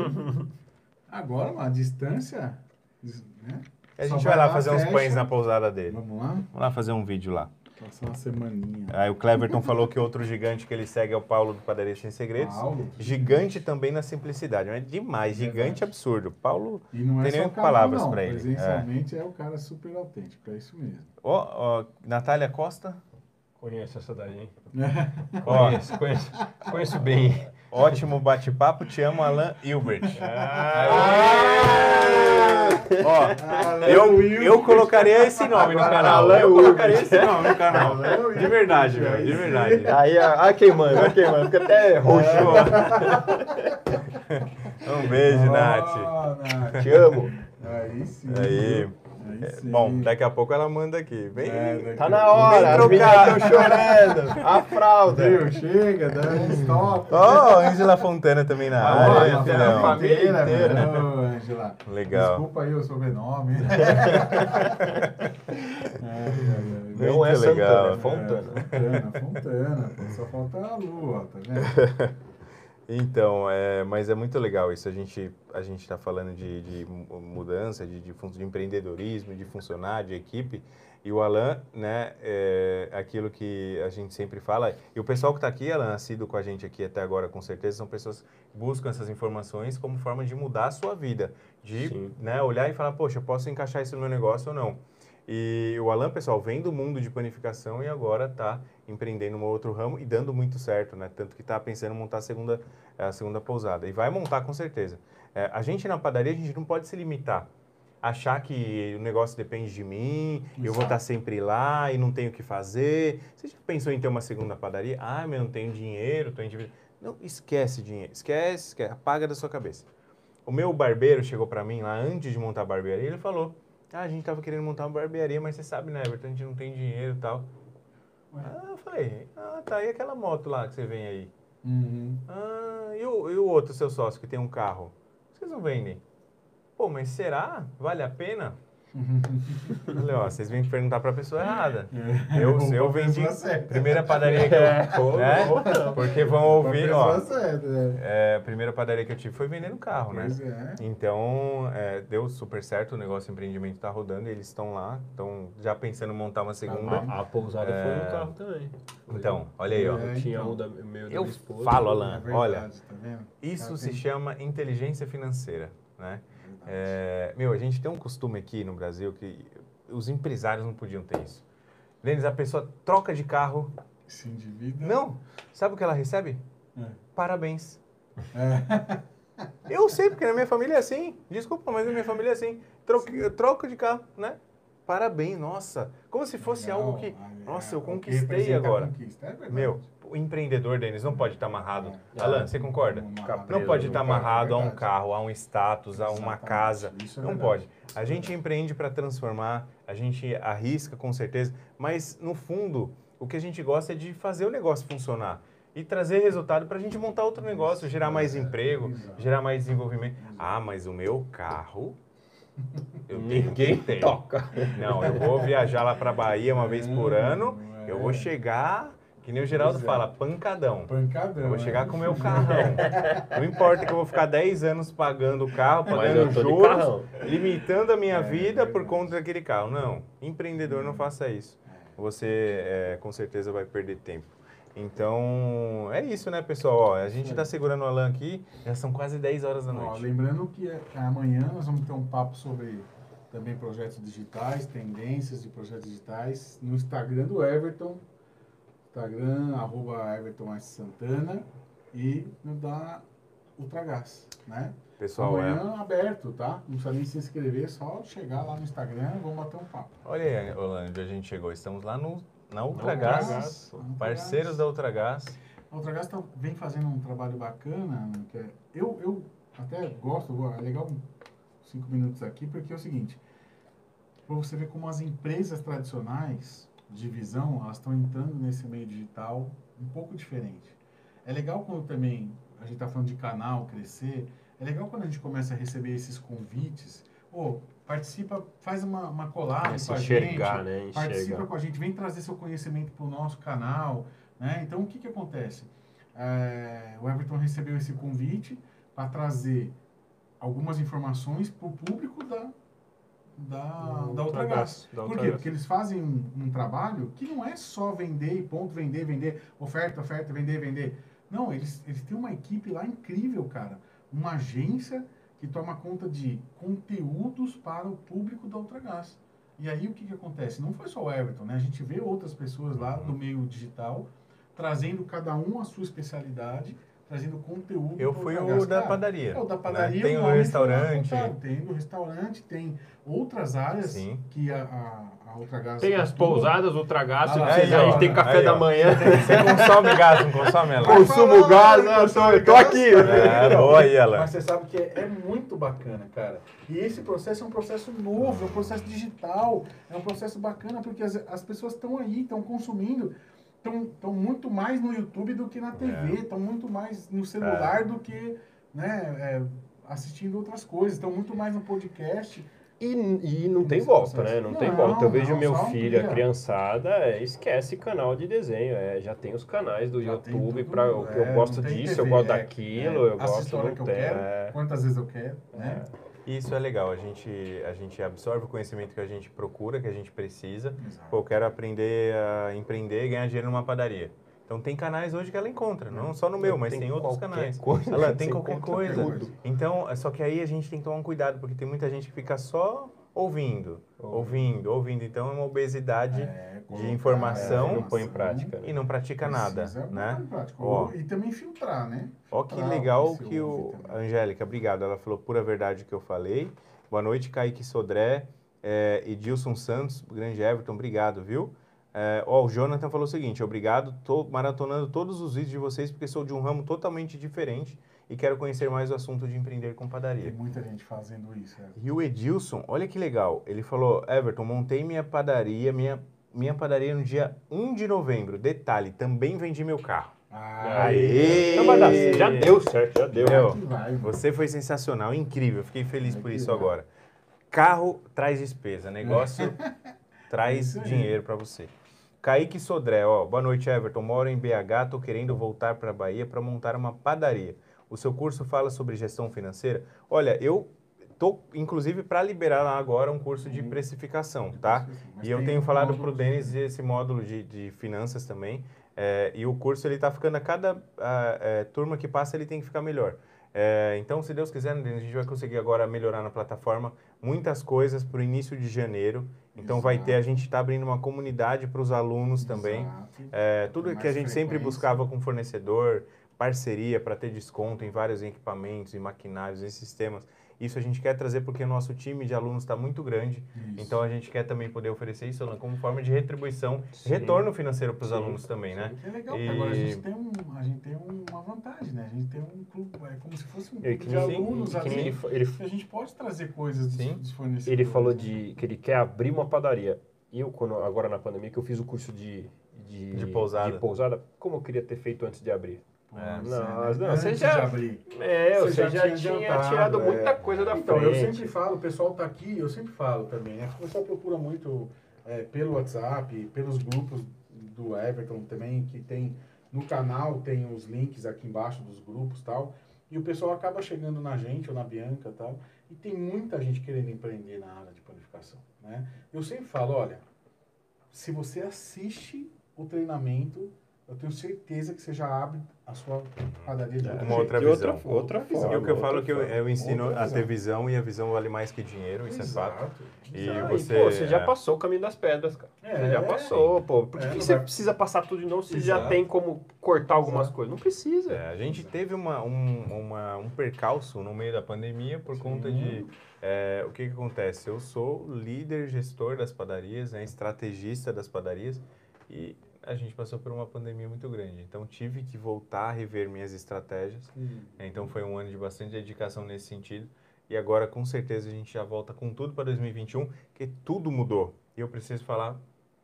Agora, uma distância. Né? A gente vai lá lá, fazer uns pães na pousada dele. Vamos lá? Vamos lá fazer um vídeo lá. Passar uma semaninha. Aí o Cleverton falou que outro gigante que ele segue é o Paulo do Padaria Sem Segredos. Paulo. Gigante também na simplicidade. É demais, gigante absurdo. Paulo, E não é Tem nem canal, palavras pra ele. Presencialmente é. o cara super autêntico, é isso mesmo. ó, ó, Natália Costa, Conheço essa daí, hein? ó, Conheço, conheço. Conheço bem. Ótimo bate-papo, te amo, Alan Hilbert. Ó, eu, eu colocaria esse nome no canal. Alan Eu colocaria esse nome no canal. De verdade, meu, de verdade. Aí, ah, queimando, ah, queimando. Fica até roxo. Um beijo, Nath. Ah, Nath. Te amo. Aí sim. Aí. Sim. Bom, daqui a pouco ela manda aqui. Vem. É, Tá a na hora. As meninas chorando. A fralda. Viu? Chega, dá um stop. Ó, Ângela Fontana também na Ah, área, olha, filhão. família inteira. velho. Ô, Ângela. Legal. Desculpa aí o sobrenome. É, Não é Muito legal. Santana, é Fontana. Fontana, Fontana. pô, Só falta a lua, tá vendo? Então, é, mas é muito legal isso. A gente a gente está falando de, de mu- mudança, de, de, de empreendedorismo, de funcionar, de equipe. E o Alan, né, é aquilo que a gente sempre fala. E o pessoal que está aqui, Alan, assíduo com a gente aqui até agora, com certeza, são pessoas que buscam essas informações como forma de mudar a sua vida. De Sim. né, olhar e falar, poxa, posso encaixar isso no meu negócio ou não. E o Alan, pessoal, vem do mundo de panificação e agora está empreendendo um outro ramo e dando muito certo, né? Tanto que está pensando em montar a segunda, a segunda pousada. E vai montar com certeza. É, a gente na padaria, a gente não pode se limitar. Achar que o negócio depende de mim, eu vou Exato. estar sempre lá e não tenho o que fazer. Você já pensou em ter uma segunda padaria? Ah, mas eu não tenho dinheiro, estou endividado. Não, esquece dinheiro. Esquece, esquece, apaga da sua cabeça. O meu barbeiro chegou para mim lá antes de montar a barbearia, ele falou: Ah, a gente tava querendo montar uma barbearia, mas você sabe, né, Everton, a gente não tem dinheiro e tal. Ah, eu falei: Ah, tá, e aquela moto lá que você vem aí? Uhum. Ah, e o, e o outro seu sócio que tem um carro? Vocês não vendem? Pô, mas será? Vale a pena? Eu Falei, ó, vocês vêm perguntar pra pessoa errada. Eu, Vou eu pra vendi certa. primeira padaria que eu, né? Porque vão ouvir, Pra ó. certa, né? É, a primeira padaria que eu tive foi vendendo carro, né? É. Então, é, deu super certo, o negócio o empreendimento está rodando, eles estão lá, estão já pensando em montar uma segunda. A, a pousada É. foi no carro também. Então, olha aí, ó. É, Eu tinha então. um da, meu da Eu minha esposa. falo, É Alan, verdade, olha, tá isso Cara, se tem- chama inteligência financeira, né? É, meu, a gente tem um costume aqui no Brasil que os empresários não podiam ter isso. Denis, a pessoa troca de carro. Se endivida. Não! Sabe o que ela recebe? É. Parabéns. É. Eu sei, porque na minha família é assim. Desculpa, mas na minha família é assim. Troco, eu troco de carro, né? Parabéns, nossa. Como se fosse Legal. algo que. Nossa, eu conquistei agora. é verdade. Meu, o empreendedor, Denis, não pode estar amarrado. É. Alan, você concorda? Não pode estar amarrado a um carro, a um status, a uma casa. Isso é não verdade. pode. A gente empreende para transformar, a gente arrisca com certeza, mas no fundo, o que a gente gosta é de fazer o negócio funcionar e trazer resultado para a gente montar outro negócio, gerar mais emprego, gerar mais desenvolvimento. Ah, mas o meu carro. Eu Ninguém ter. toca. Não, eu vou viajar lá para Bahia uma vez por ano. Eu vou É. chegar, que nem o Geraldo é. fala, pancadão. Pancadão. Eu vou né? chegar com o meu carrão. Não importa que eu vou ficar 10 anos pagando o carro, pagando juros, limitando a minha É, vida por verdade. conta daquele carro. Não, empreendedor não faça isso. Você é, com certeza vai perder tempo. Então, é isso, né, pessoal? Ó, a gente está segurando o Alan aqui, já são quase 10 horas da Ó, noite. lembrando que é- amanhã nós vamos ter um papo sobre também projetos digitais, tendências de projetos digitais, no Instagram do Everton, Instagram, arroba Everton S. Santana, e no da Ultragás, né? Pessoal, é, amanhã aberto, tá? Não precisa nem se inscrever, só chegar lá no Instagram e vamos bater um papo. olha aí, Orlando, a gente chegou. Estamos lá no, na Ultragás, Ultragás. parceiros da Ultragás. A Ultragás tá, vem fazendo um trabalho bacana, que é- eu, eu até gosto, é legal cinco minutos aqui, porque é o seguinte, para você ver como as empresas tradicionais de visão, elas estão entrando nesse meio digital um pouco diferente. É legal quando também a gente está falando de canal crescer, é legal quando a gente começa a receber esses convites, pô, participa, faz uma, uma com a enxergar, gente, né? participa Enxergar. com a gente, vem trazer seu conhecimento para o nosso canal, né? Então, o que que acontece? É, o Everton recebeu esse convite para trazer algumas informações para o público da, da, da Ultragás. Por quê? Ultragás. Porque eles fazem um, um trabalho que não é só vender e ponto, vender, vender, oferta, oferta, vender, vender. Não, eles, eles têm uma equipe lá incrível, cara. Uma agência que toma conta de conteúdos para o público da Ultragás. E aí o que, que acontece? Não foi só o Everton, né? A gente vê outras pessoas lá do meio digital trazendo cada um a sua especialidade, trazendo conteúdo. Eu fui Ultragás. o da Cara, padaria. é, o da né? padaria. Tem o nome restaurante. Tem do restaurante, tem outras áreas Sim. que a, a, a Ultragás Tem as pousadas, Ultragás, Ah precisar, aí, a gente ó, tem café aí, da manhã. Você consome gás, não consome? Vai Consumo gás, tô, falar, eu tô aqui. É, boa aí, Alan. Mas você sabe que é, é muito bacana, cara. E esse processo é um processo novo, é um processo digital, é um processo bacana porque as, as pessoas estão aí, estão consumindo, estão muito mais no YouTube do que na TV, estão muito mais no celular do que né, é, assistindo outras coisas, estão muito mais no podcast. E, e não tem volta, né? Não, tem Não, volta. Eu vejo não, meu filho, a amplia. criançada, é, esquece canal de desenho. É, já tem os canais do Já tem YouTube para eu é, gosto não tem disso, TV, eu gosto é, daquilo, é, eu gosto não que eu tem. quero, é. quantas vezes eu quero, né? Isso é legal, a gente, a gente absorve o conhecimento que a gente procura, que a gente precisa. Exato. Pô, eu quero aprender a empreender e ganhar dinheiro numa padaria. Então tem canais hoje que ela encontra, não só no meu, mas tem, outros qualquer canais. Coisa, Alan, tem qualquer coisa. tudo. Então, é só que aí a gente tem que tomar um cuidado, porque tem muita gente que fica só ouvindo, ouvindo, ouvindo. Então é uma obesidade É, colocar informação, a não põe em prática. e não pratica nada, né? Ó. E também filtrar, né? Ó que legal que o... também. Angélica, obrigado. Ela falou pura verdade que eu falei. Boa noite, Kaique Sodré. É, Edilson Santos, grande Everton, obrigado, viu? É, ó, o Jonathan falou o seguinte, obrigado, tô maratonando todos os vídeos de vocês porque sou de um ramo totalmente diferente e quero conhecer mais o assunto de empreender com Tem padaria. muita gente fazendo isso. É. E o Edilson, olha que legal, ele falou, Everton, montei minha padaria, minha, minha padaria no dia 1 de novembro. Detalhe, também vendi meu carro. Ah, Aê! Então dar certo. Já deu certo, já deu. Meu, vai. Você foi sensacional, incrível. Fiquei feliz por isso agora. Carro traz despesa, negócio traz dinheiro para você. Kaique Sodré, ó, boa noite, Everton. Moro em BH, tô querendo voltar para Bahia para montar uma padaria. O seu curso fala sobre gestão financeira? Olha, eu tô inclusive para liberar lá agora um curso de Uhum. precificação, tá? E eu tenho falado para o Denis esse módulo de, de finanças também. é, e o curso ele está ficando a cada ah, é, turma que passa ele tem que ficar melhor. É, então, se Deus quiser, a gente vai conseguir agora melhorar na plataforma muitas coisas para o início de janeiro. Então, vai ter, a gente está abrindo uma comunidade para os alunos também. Exato. É, tudo que a gente sempre buscava com fornecedor, parceria para ter desconto em vários equipamentos e maquinários e sistemas. Isso a gente quer trazer porque o nosso time de alunos está muito grande. Isso. Então a gente quer também poder oferecer isso como forma de retribuição, Sim. retorno financeiro para os Sim. alunos também, né? É legal, E- porque agora a gente tem, um, a gente tem uma vantagem, né? A gente tem um clube, é como se fosse um clube de nem- alunos ali. ele, ele, a gente pode trazer coisas Sim. dos fornecedores. ele falou né? de que ele quer abrir uma padaria. Eu, quando, agora na pandemia, que eu fiz o curso de, de, De pousada. de pousada, como eu queria ter feito antes de abrir? É. é, Não, né? não, você já-. É, Você você já já, tinha tinha adiantado, tirado é. muita coisa da Então, frente. eu sempre falo, o pessoal tá aqui, eu sempre falo também, né? O pessoal procura muito é, pelo WhatsApp, pelos grupos do Everton também, que tem no canal, tem os links aqui embaixo dos grupos e tal. E o pessoal acaba chegando na gente ou na Bianca e tal. E tem muita gente querendo empreender na área de panificação, né? Eu sempre falo, olha, se você assiste o treinamento, eu tenho certeza que você já abre a sua padaria de É, Uma outra outra, visão. outra E o forma. E o que eu outra falo é que eu, eu ensino Outra a ter visão. visão e a visão vale mais que dinheiro, isso é fato. Exato, E exato. Ah, você- pô, você já é. passou o caminho das pedras, cara. É, você já passou, pô. Por que, É, que você vai- precisa passar tudo de novo se já Exato. tem como cortar algumas Exato. coisas? Não precisa. É, a gente teve uma, um, uma, um percalço no meio da pandemia por Sim. conta de. é, o que, que acontece? Eu sou líder gestor das padarias, né, estrategista das padarias, e a gente passou por uma pandemia muito grande. Então tive que voltar a rever minhas estratégias. né, Então foi um ano de bastante dedicação nesse sentido. E agora, com certeza, a gente já volta com tudo para 2021, que tudo mudou. E eu preciso falar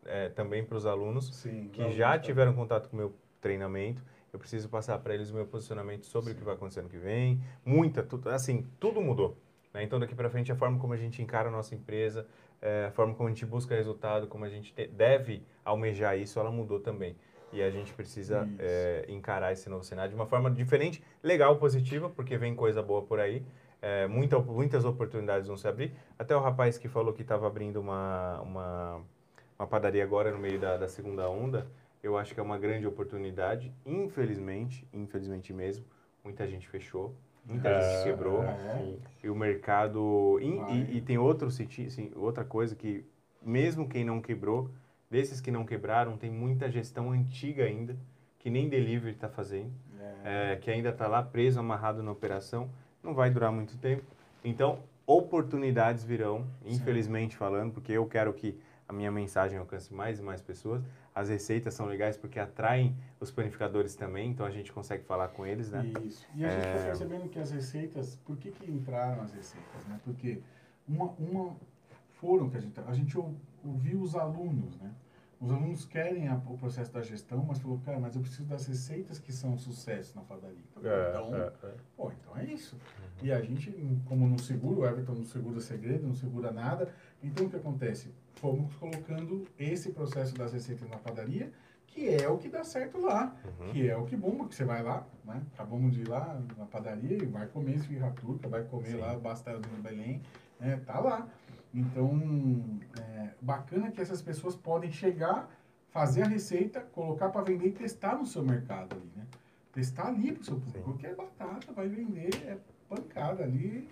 é, também para os alunos Sim, que já tiveram contato com o meu treinamento. Eu preciso passar para eles o meu posicionamento sobre o que vai acontecer no que vem. Muita, tudo, assim, tudo mudou. né? Então, daqui para frente, a forma como a gente encara a nossa empresa, é, a forma como a gente busca resultado, como a gente te- deve almejar isso, ela mudou também. E a gente precisa é, encarar esse novo cenário de uma forma diferente, legal, positiva, porque vem coisa boa por aí. É, muita, muitas oportunidades vão se abrir. Até o rapaz que falou que estava abrindo uma, uma, uma padaria agora no meio da, da segunda onda, eu acho que é uma grande oportunidade. Infelizmente, infelizmente mesmo, muita gente fechou, muita gente quebrou. é. E o mercado. E, e- e tem outro, assim, outra coisa que, mesmo quem não quebrou, desses que não quebraram, tem muita gestão antiga ainda, que nem delivery está fazendo, É. é, que ainda está lá preso, amarrado na operação. Não vai durar muito tempo. Então, oportunidades virão, infelizmente falando, porque eu quero que a minha mensagem alcance mais e mais pessoas. As receitas são legais porque atraem os panificadores também, então a gente consegue falar com eles, né? Isso. E a gente É. está percebendo que as receitas, por que, que entraram as receitas? Né? Porque uma, uma foram que a gente. A gente ou- ouviu os alunos, né? Os alunos querem a- o processo da gestão, mas falou, cara, mas eu preciso das receitas que são sucesso na padaria. então, É, é, é. Pô, então é isso. E a gente, como não segura, o Everton não segura segredo, não segura nada. Então o que acontece? Fomos colocando esse processo das receitas na padaria, que é o que dá certo lá, Uhum. que é o que bomba, que você vai lá, né? Acabamos de ir lá na padaria e vai comer esfirra turca, vai comer Sim. lá bastardo no Belém, né? Tá lá. Então, é bacana que essas pessoas podem chegar, fazer a receita, colocar para vender e testar no seu mercado ali, né? Testar ali pro seu público, Sim. porque é batata, vai vender, é pancada ali,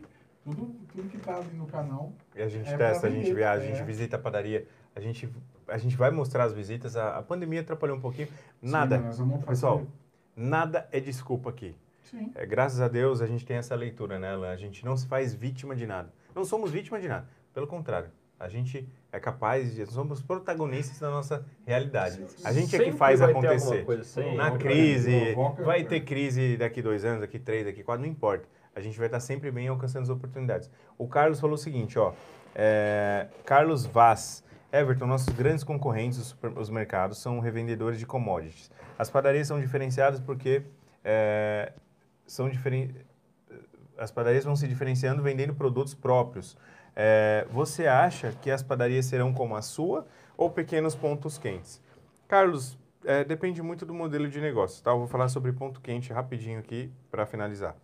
tudo, tudo que tá ali no canal. E a gente É testa, a gente viaja, a é. gente visita a padaria, a gente, a gente vai mostrar as visitas. A, a pandemia atrapalhou um pouquinho. Nada, Sim, pessoal, nada é desculpa aqui. Sim. É, graças a Deus a gente tem essa leitura, né, Alan? A gente não se faz vítima de nada. Não somos vítima de nada. Pelo contrário, a gente é capaz de. Somos protagonistas da nossa realidade. A gente é que Sempre faz vai ter alguma acontecer. coisa assim, Na crise, vai ter crise daqui dois anos, daqui três, daqui quatro, não importa. A gente vai estar sempre bem alcançando as oportunidades. O Carlos falou o seguinte, ó. é, Carlos Vaz. Everton, nossos grandes concorrentes, os, super- os mercados, são revendedores de commodities. As padarias são diferenciadas porque é, são diferen... as padarias vão se diferenciando vendendo produtos próprios. É, você acha que as padarias serão como a sua ou pequenos pontos quentes? Carlos, é, depende muito do modelo de negócio, tá? Eu vou falar sobre ponto quente rapidinho aqui para finalizar.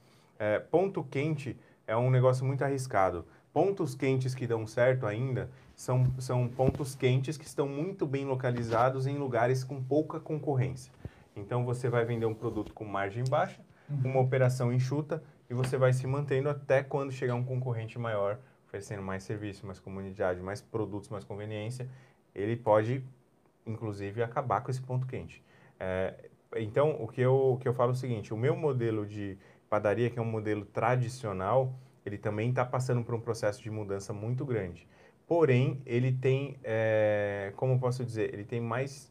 É, ponto quente é um negócio muito arriscado. Pontos quentes que dão certo ainda são, são pontos quentes que estão muito bem localizados em lugares com pouca concorrência. Então você vai vender um produto com margem baixa, uma operação enxuta e você vai se mantendo até quando chegar um concorrente maior, oferecendo mais serviço, mais comunidade, mais produtos, mais conveniência. Ele pode, inclusive, acabar com esse ponto quente. É, então, o que, eu, o que eu falo é o seguinte: o meu modelo de padaria, que é um modelo tradicional, ele também está passando por um processo de mudança muito grande. Porém, ele tem, é, como posso dizer, ele tem mais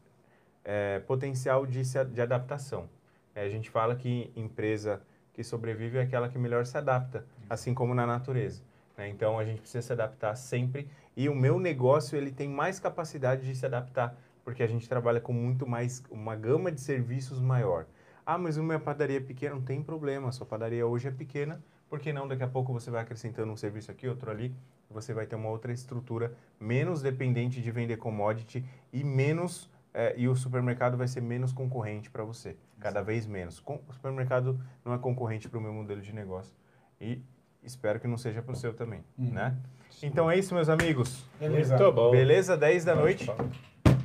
é, potencial de, de adaptação. É, a gente fala que empresa que sobrevive é aquela que melhor se adapta, assim como na natureza. Né? Então, a gente precisa se adaptar sempre. E o meu negócio, ele tem mais capacidade de se adaptar, porque a gente trabalha com muito mais, uma gama de serviços maior. Ah, mas uma padaria é pequena, não tem problema, sua padaria hoje é pequena, por que não daqui a pouco você vai acrescentando um serviço aqui, outro ali, você vai ter uma outra estrutura menos dependente de vender commodity e menos é, e o supermercado vai ser menos concorrente para você, cada vez menos. Com, o supermercado não é concorrente para o meu modelo de negócio e espero que não seja para o seu também, Uhum. né? Então é isso, meus amigos. Beleza. Muito bom. Beleza? 10 da noite.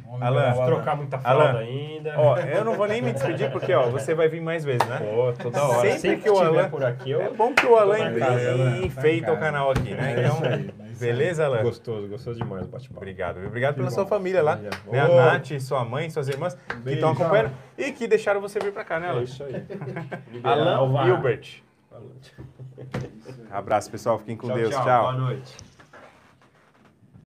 Vamos Alan. Trocar muita fralda Alan. ainda. Ó, eu não vou nem me despedir porque, ó, você vai vir mais vezes, né? Pô, toda hora. Sempre Sempre, que o Alan- por aqui, eu... É bom que o Alan casa, Alan. Tá enfeita o canal aqui, né? É Então, é beleza, Alan? Gostoso, gostoso demais o bate-papo. Obrigado. Obrigado pela sua família lá, né? A. Nath, sua mãe, suas irmãs, que estão acompanhando e que deixaram você vir pra cá, né, É Alan? isso aí. Alan. Hilbert. Abraço, pessoal. Fiquem com Tchau, Deus. tchau. Tchau. Boa noite.